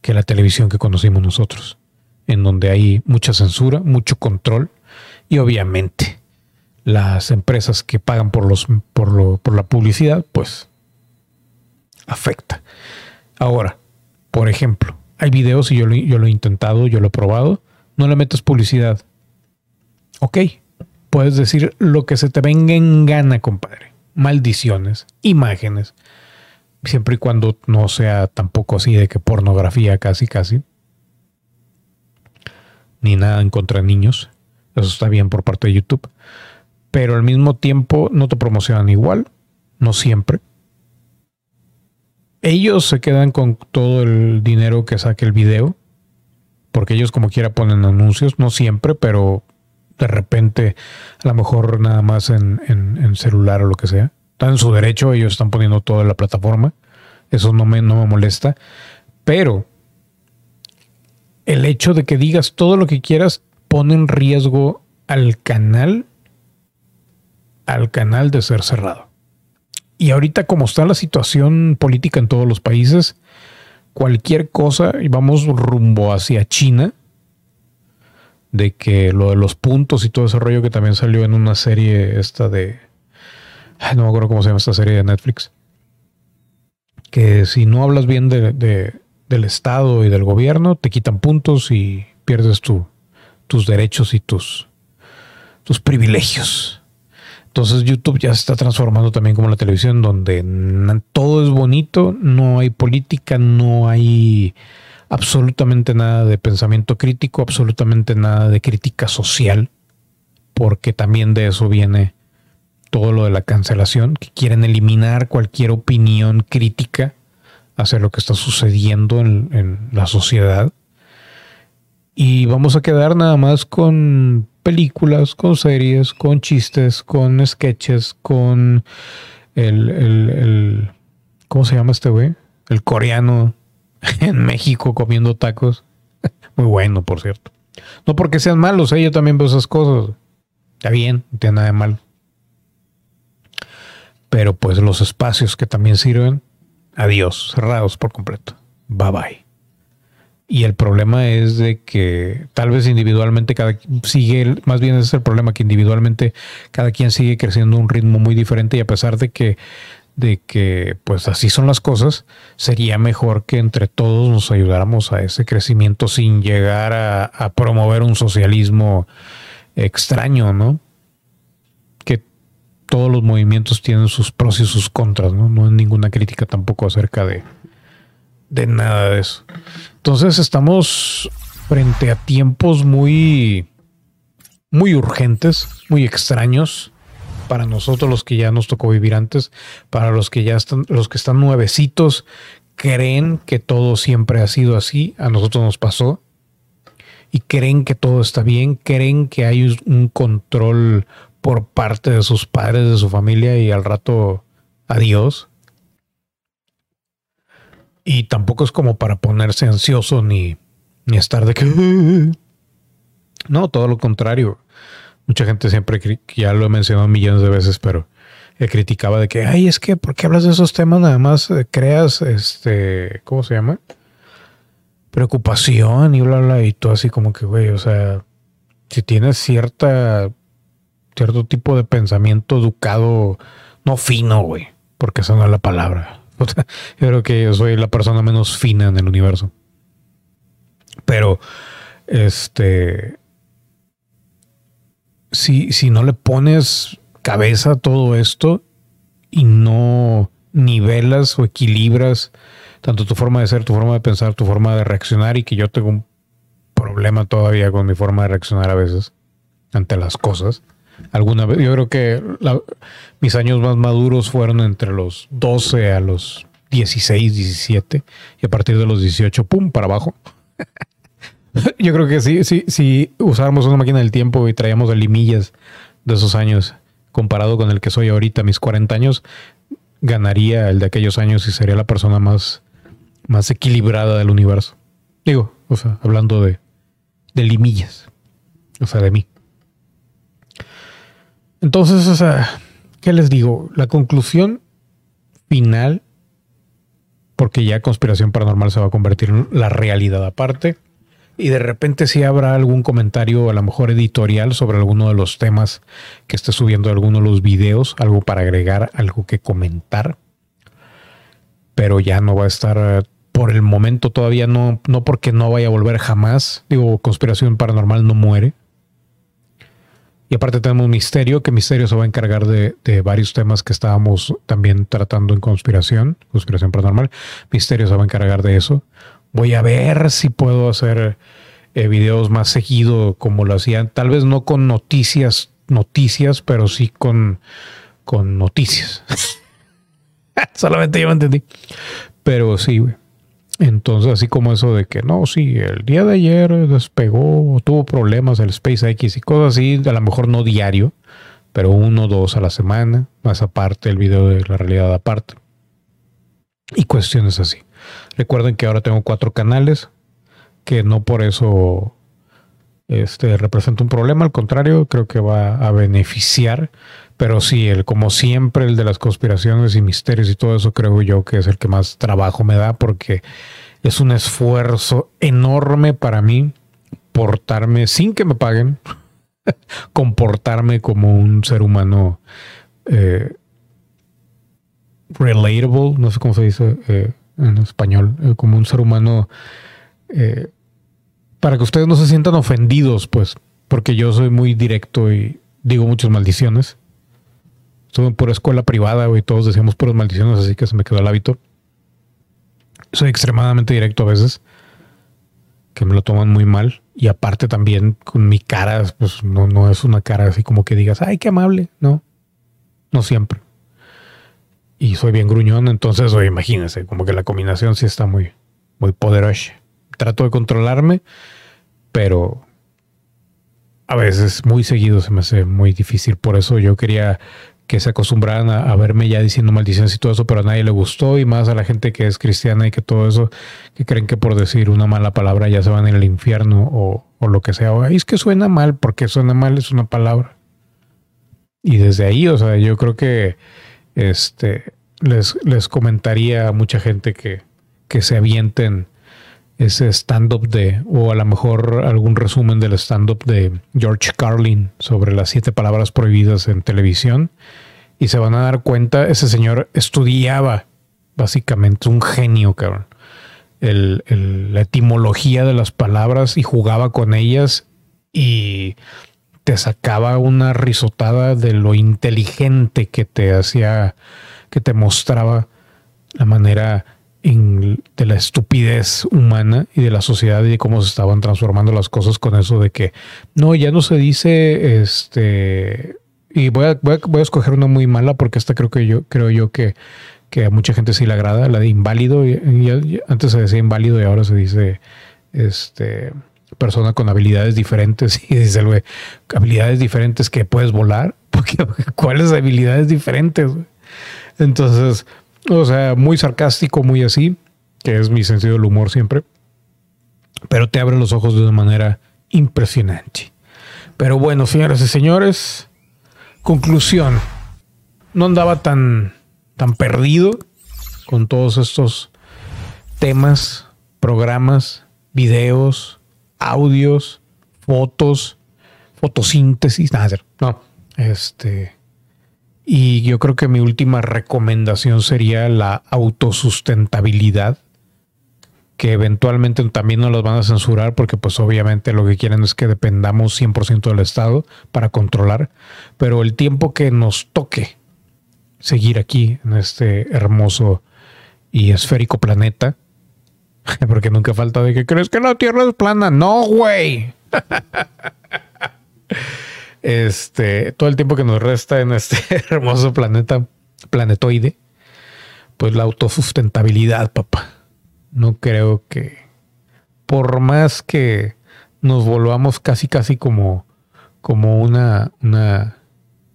que la televisión que conocimos nosotros, en donde hay mucha censura, mucho control y obviamente las empresas que pagan por, los, por, lo, por la publicidad, pues afecta. Ahora, por ejemplo, hay videos y yo lo, yo lo he intentado, yo lo he probado, no le metes publicidad. Ok, puedes decir lo que se te venga en gana, compadre. Maldiciones, imágenes, siempre y cuando no sea tampoco así de que pornografía casi, casi. ni nada en contra niños. Eso está bien por parte de YouTube. Pero al mismo tiempo no te promocionan igual, no siempre. Ellos se quedan con todo el dinero que saque el video, porque ellos como quiera ponen anuncios, no siempre, pero de repente, a lo mejor nada más en, en celular o lo que sea. Están en su derecho, ellos están poniendo todo en la plataforma. Eso no me, no me molesta. Pero el hecho de que digas todo lo que quieras pone en riesgo al canal, al canal de ser cerrado. Y ahorita como está la situación política en todos los países, cualquier cosa, y vamos rumbo hacia China, de que lo de los puntos y todo ese rollo que también salió en una serie esta de... no me acuerdo cómo se llama esta serie de Netflix. Que si no hablas bien de, del Estado y del gobierno, te quitan puntos y pierdes tu, tus derechos y tus, tus privilegios. Entonces YouTube ya se está transformando también como la televisión, donde todo es bonito, no hay política, no hay absolutamente nada de pensamiento crítico, absolutamente nada de crítica social, porque también de eso viene todo lo de la cancelación, que quieren eliminar cualquier opinión crítica hacia lo que está sucediendo en, la sociedad. Y vamos a quedar nada más con películas, con series, con chistes, con sketches, con el, el, ¿cómo se llama este güey? El coreano en México comiendo tacos. Muy bueno, por cierto. No porque sean malos, ¿eh? yo también veo esas cosas. Está bien, no tiene nada de malo. Pero pues los espacios que también sirven adiós, cerrados por completo. Bye bye. Y el problema es de que tal vez individualmente cada sigue, más bien ese es el problema, que individualmente cada quien sigue creciendo a un ritmo muy diferente y a pesar de que, de que pues así son las cosas, sería mejor que entre todos nos ayudáramos a ese crecimiento sin llegar a, promover un socialismo extraño, ¿no? todos los movimientos tienen sus pros y sus contras, ¿no? No hay ninguna crítica tampoco acerca de, de nada de eso. Entonces estamos frente a tiempos muy, muy urgentes, muy extraños para nosotros los que ya nos tocó vivir antes, para los que ya están, los que están nuevecitos, creen que todo siempre ha sido así, a nosotros nos pasó, y creen que todo está bien, creen que hay un control por parte de sus padres, de su familia y al rato adiós. Y tampoco es como para ponerse ansioso ni, ni estar de que... No, todo lo contrario. Mucha gente siempre, ya lo he mencionado millones de veces, pero criticaba de que, ay, es que, ¿por qué hablas de esos temas? Nada más eh, creas, este, ¿cómo se llama? Preocupación y bla, bla, y todo así como que, güey, o sea, si tienes cierta cierto tipo de pensamiento educado, no fino, güey, porque esa no es la palabra. yo creo que yo soy la persona menos fina en el universo. Pero, este, si, si no le pones cabeza a todo esto y no nivelas o equilibras tanto tu forma de ser, tu forma de pensar, tu forma de reaccionar y que yo tengo un problema todavía con mi forma de reaccionar a veces ante las cosas alguna vez. Yo creo que mis años más maduros fueron entre los 12 a los 16, 17 y a partir de los 18, pum, para abajo. Yo creo que sí, sí, si usáramos una máquina del tiempo y traíamos de limillas de esos años comparado con el que soy ahorita, mis 40 años, ganaría el de aquellos años y sería la persona más, más equilibrada del universo. Digo, o sea, hablando de, de limillas, o sea, de mí. Entonces, o sea, ¿qué les digo? La conclusión final, porque ya conspiración paranormal se va a convertir en la realidad aparte, y de repente si habrá algún comentario, a lo mejor editorial, sobre alguno de los temas que esté subiendo alguno de los videos, algo para agregar, algo que comentar, pero ya no va a estar por el momento todavía no, no porque no vaya a volver jamás. Digo, conspiración paranormal no muere. Y aparte tenemos Misterio, que Misterio se va a encargar de, varios temas que estábamos también tratando en conspiración, conspiración paranormal. Misterio se va a encargar de eso. Voy a ver si puedo hacer eh, videos más seguido como lo hacían, tal vez no con noticias, noticias, pero sí con, con noticias. Solamente yo me entendí. Pero sí, güey. Entonces, así como eso de que no, sí, el día de ayer despegó, tuvo problemas el SpaceX y cosas así, a lo mejor no diario, pero uno o dos a la semana, más aparte el video de la realidad aparte. Y cuestiones así. Recuerden que ahora tengo cuatro canales, que no por eso este, representa un problema, al contrario, creo que va a beneficiar. Pero sí, el, como siempre, el de las conspiraciones y misterios y todo eso, creo yo que es el que más trabajo me da porque es un esfuerzo enorme para mí portarme sin que me paguen comportarme como un ser humano eh, relatable, no sé cómo se dice eh, en español, eh, como un ser humano para que ustedes no se sientan ofendidos, pues, porque yo soy muy directo y digo muchas maldiciones. Estuve por escuela privada, y todos decíamos puras maldiciones, así que se me quedó el hábito. Soy extremadamente directo a veces, que me lo toman muy mal. Y aparte también con mi cara, pues no, no es una cara así como que digas, ay, qué amable. No, no siempre. Y soy bien gruñón, entonces, oye, imagínense, como que la combinación sí está muy, muy poderosa. Trato de controlarme, pero a veces muy seguido se me hace muy difícil. Por eso yo quería que se acostumbraran a, verme ya diciendo maldiciones y todo eso, pero a nadie le gustó y más a la gente que es cristiana y que todo eso, que creen que por decir una mala palabra ya se van en el infierno o, lo que sea. O, es que suena mal, porque suena mal es una palabra. Y desde ahí, o sea, yo creo que este les, les comentaría a mucha gente que, que se avienten ese stand-up de, o a lo mejor algún resumen del stand-up de George Carlin sobre las siete palabras prohibidas en televisión. Y se van a dar cuenta, ese señor estudiaba básicamente un genio, cabrón. la etimología de las palabras y jugaba con ellas y te sacaba una risotada de lo inteligente que te hacía, que te mostraba la manera de la estupidez humana y de la sociedad y de cómo se estaban transformando las cosas con eso de que no, ya no se dice este y voy a, voy a, escoger una muy mala porque esta creo que yo creo yo que, que a mucha gente sí le agrada, la de inválido. Y, antes se decía inválido y ahora se dice este persona con habilidades diferentes y dice habilidades diferentes que puedes volar, porque cuáles habilidades diferentes. Entonces, o sea, muy sarcástico, muy así, que es mi sentido del humor siempre. Pero te abre los ojos de una manera impresionante. Pero bueno, señoras y señores, conclusión. No andaba tan, tan perdido con todos estos temas, programas, videos, audios, fotos, fotosíntesis, nada, no, este, y yo creo que mi última recomendación sería la autosustentabilidad, que eventualmente también no las van a censurar porque pues obviamente lo que quieren es que dependamos 100% del Estado para controlar, pero el tiempo que nos toque seguir aquí en este hermoso y esférico planeta, porque nunca falta de que crees que la Tierra es plana, no, güey. este, todo el tiempo que nos resta en este hermoso planeta, planetoide, pues la autosustentabilidad, papá. No creo que, por más que nos volvamos casi, casi como, como una, una,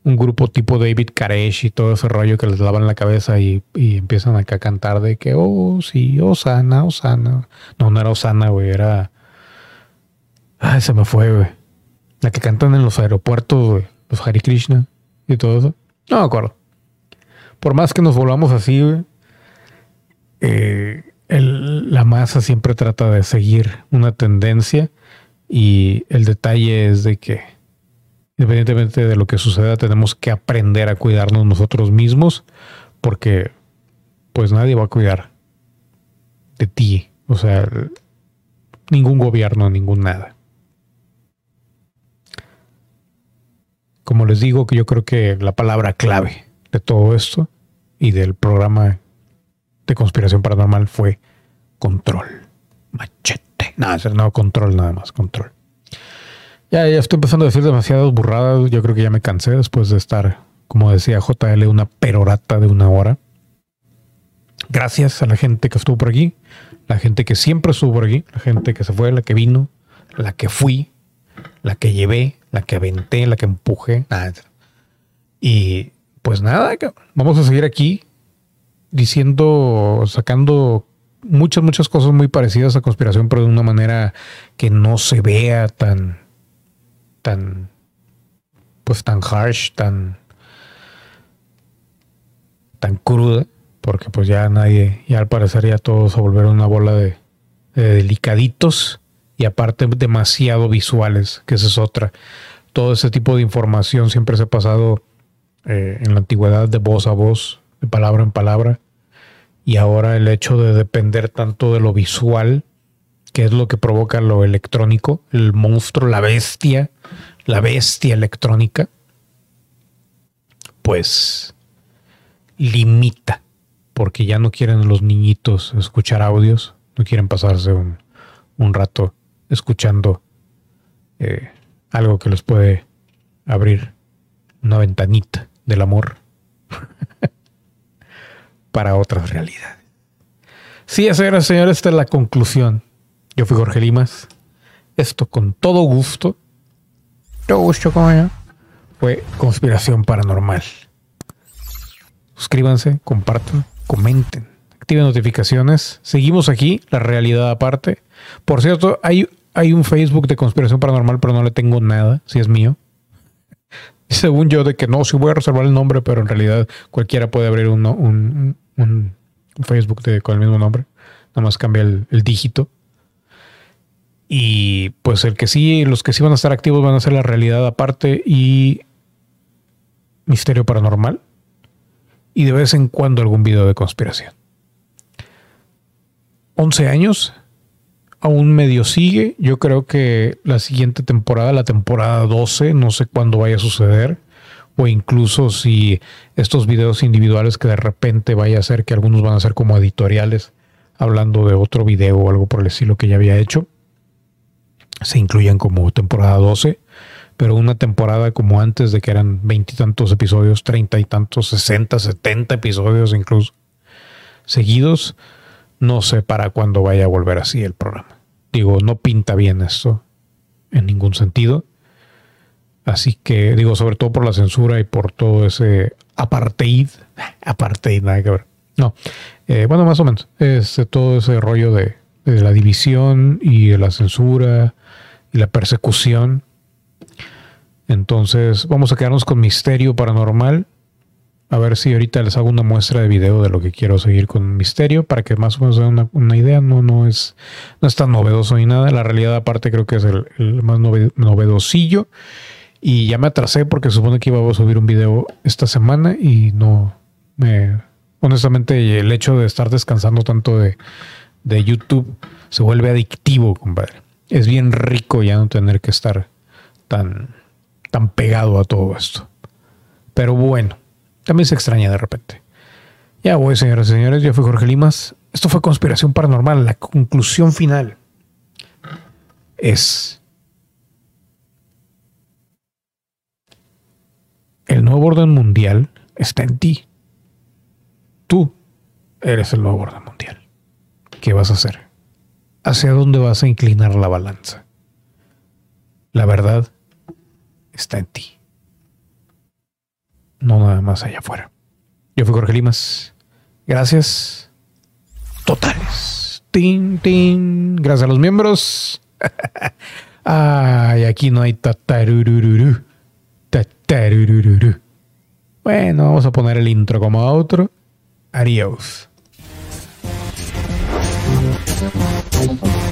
un grupo tipo David Karesh y todo ese rollo que les lavan la cabeza y, y empiezan acá a cantar de que, oh, sí, Osana, Osana. No, no era Osana, güey, era... Ay, se me fue, güey. La que cantan en los aeropuertos, los Hare Krishna y todo eso. No me acuerdo. Por más que nos volvamos así, eh, la masa siempre trata de seguir una tendencia y el detalle es de que independientemente de lo que suceda tenemos que aprender a cuidarnos nosotros mismos porque pues nadie va a cuidar de ti. O sea, ningún gobierno, ningún nada. como les digo, que yo creo que la palabra clave de todo esto y del programa de conspiración paranormal fue control. Machete. Nada, no, control nada más, control. Ya, ya estoy empezando a decir demasiadas burradas. Yo creo que ya me cansé después de estar, como decía JL, una perorata de una hora. Gracias a la gente que estuvo por aquí, la gente que siempre estuvo por aquí, la gente que se fue, la que vino, la que fui, la que llevé, la que aventé, la que empujé. Y pues nada, vamos a seguir aquí diciendo, sacando muchas, muchas cosas muy parecidas a conspiración, pero de una manera que no se vea tan, tan, pues tan harsh, tan, tan cruda, porque pues ya nadie, ya al parecer ya todos se volvieron una bola de, delicaditos y aparte demasiado visuales, que esa es otra. Todo ese tipo de información siempre se ha pasado eh, en la antigüedad de voz a voz, de palabra en palabra y ahora el hecho de depender tanto de lo visual, que es lo que provoca lo electrónico, el monstruo, la bestia, la bestia electrónica, pues limita, porque ya no quieren los niñitos escuchar audios, no quieren pasarse un, rato escuchando eh, algo que les puede abrir una ventanita del amor. para otras realidades. Sí, señoras y señores, esta es la conclusión. Yo fui Jorge Limas. Esto con todo gusto, todo gusto como fue Conspiración Paranormal. Suscríbanse, compartan, comenten, activen notificaciones. Seguimos aquí, la realidad aparte. Por cierto, hay, hay un Facebook de Conspiración Paranormal, pero no le tengo nada, si es mío. Según yo, de que no, si voy a reservar el nombre, pero en realidad cualquiera puede abrir un, un, un Facebook de, con el mismo nombre. Nada más cambia el, dígito. Y pues el que sí, los que sí van a estar activos van a ser la realidad aparte y misterio paranormal. Y de vez en cuando algún video de conspiración. 11 años. Aún medio sigue. Yo creo que la siguiente temporada, la temporada 12, no sé cuándo vaya a suceder o incluso si estos videos individuales que de repente vaya a ser que algunos van a ser como editoriales hablando de otro video o algo por el estilo que ya había hecho, se incluyan como temporada 12, pero una temporada como antes de que eran veintitantos episodios, treinta y tantos, sesenta, setenta episodios incluso seguidos, no sé para cuándo vaya a volver así el programa. Digo, no pinta bien esto en ningún sentido. Así que digo, sobre todo por la censura y por todo ese apartheid, apartheid, nada que ver. No, eh, bueno, más o menos, es todo ese rollo de, de la división y de la censura y la persecución. Entonces, vamos a quedarnos con Misterio Paranormal. A ver si ahorita les hago una muestra de video de lo que quiero seguir con Misterio para que más o menos den una, idea. No, no es, no es tan novedoso ni nada. La realidad aparte creo que es el, el más novedosillo. Y ya me atrasé porque supone que iba a subir un video esta semana y no me... Honestamente, el hecho de estar descansando tanto de, YouTube se vuelve adictivo, compadre. Es bien rico ya no tener que estar tan, tan pegado a todo esto. Pero bueno, también se extraña de repente. Ya voy, señoras y señores. Yo fui Jorge Limas. Esto fue Conspiración Paranormal. La conclusión final es El nuevo orden mundial está en ti. Tú eres el nuevo orden mundial. ¿Qué vas a hacer? ¿Hacia dónde vas a inclinar la balanza? La verdad está en ti. No nada más allá afuera. Yo fui Jorge Limas. Gracias. Totales. Tin, tin. Gracias a los miembros. Ay, aquí no hay tatarurururu. Bueno, vamos a poner el intro como otro. Adiós. Thank you.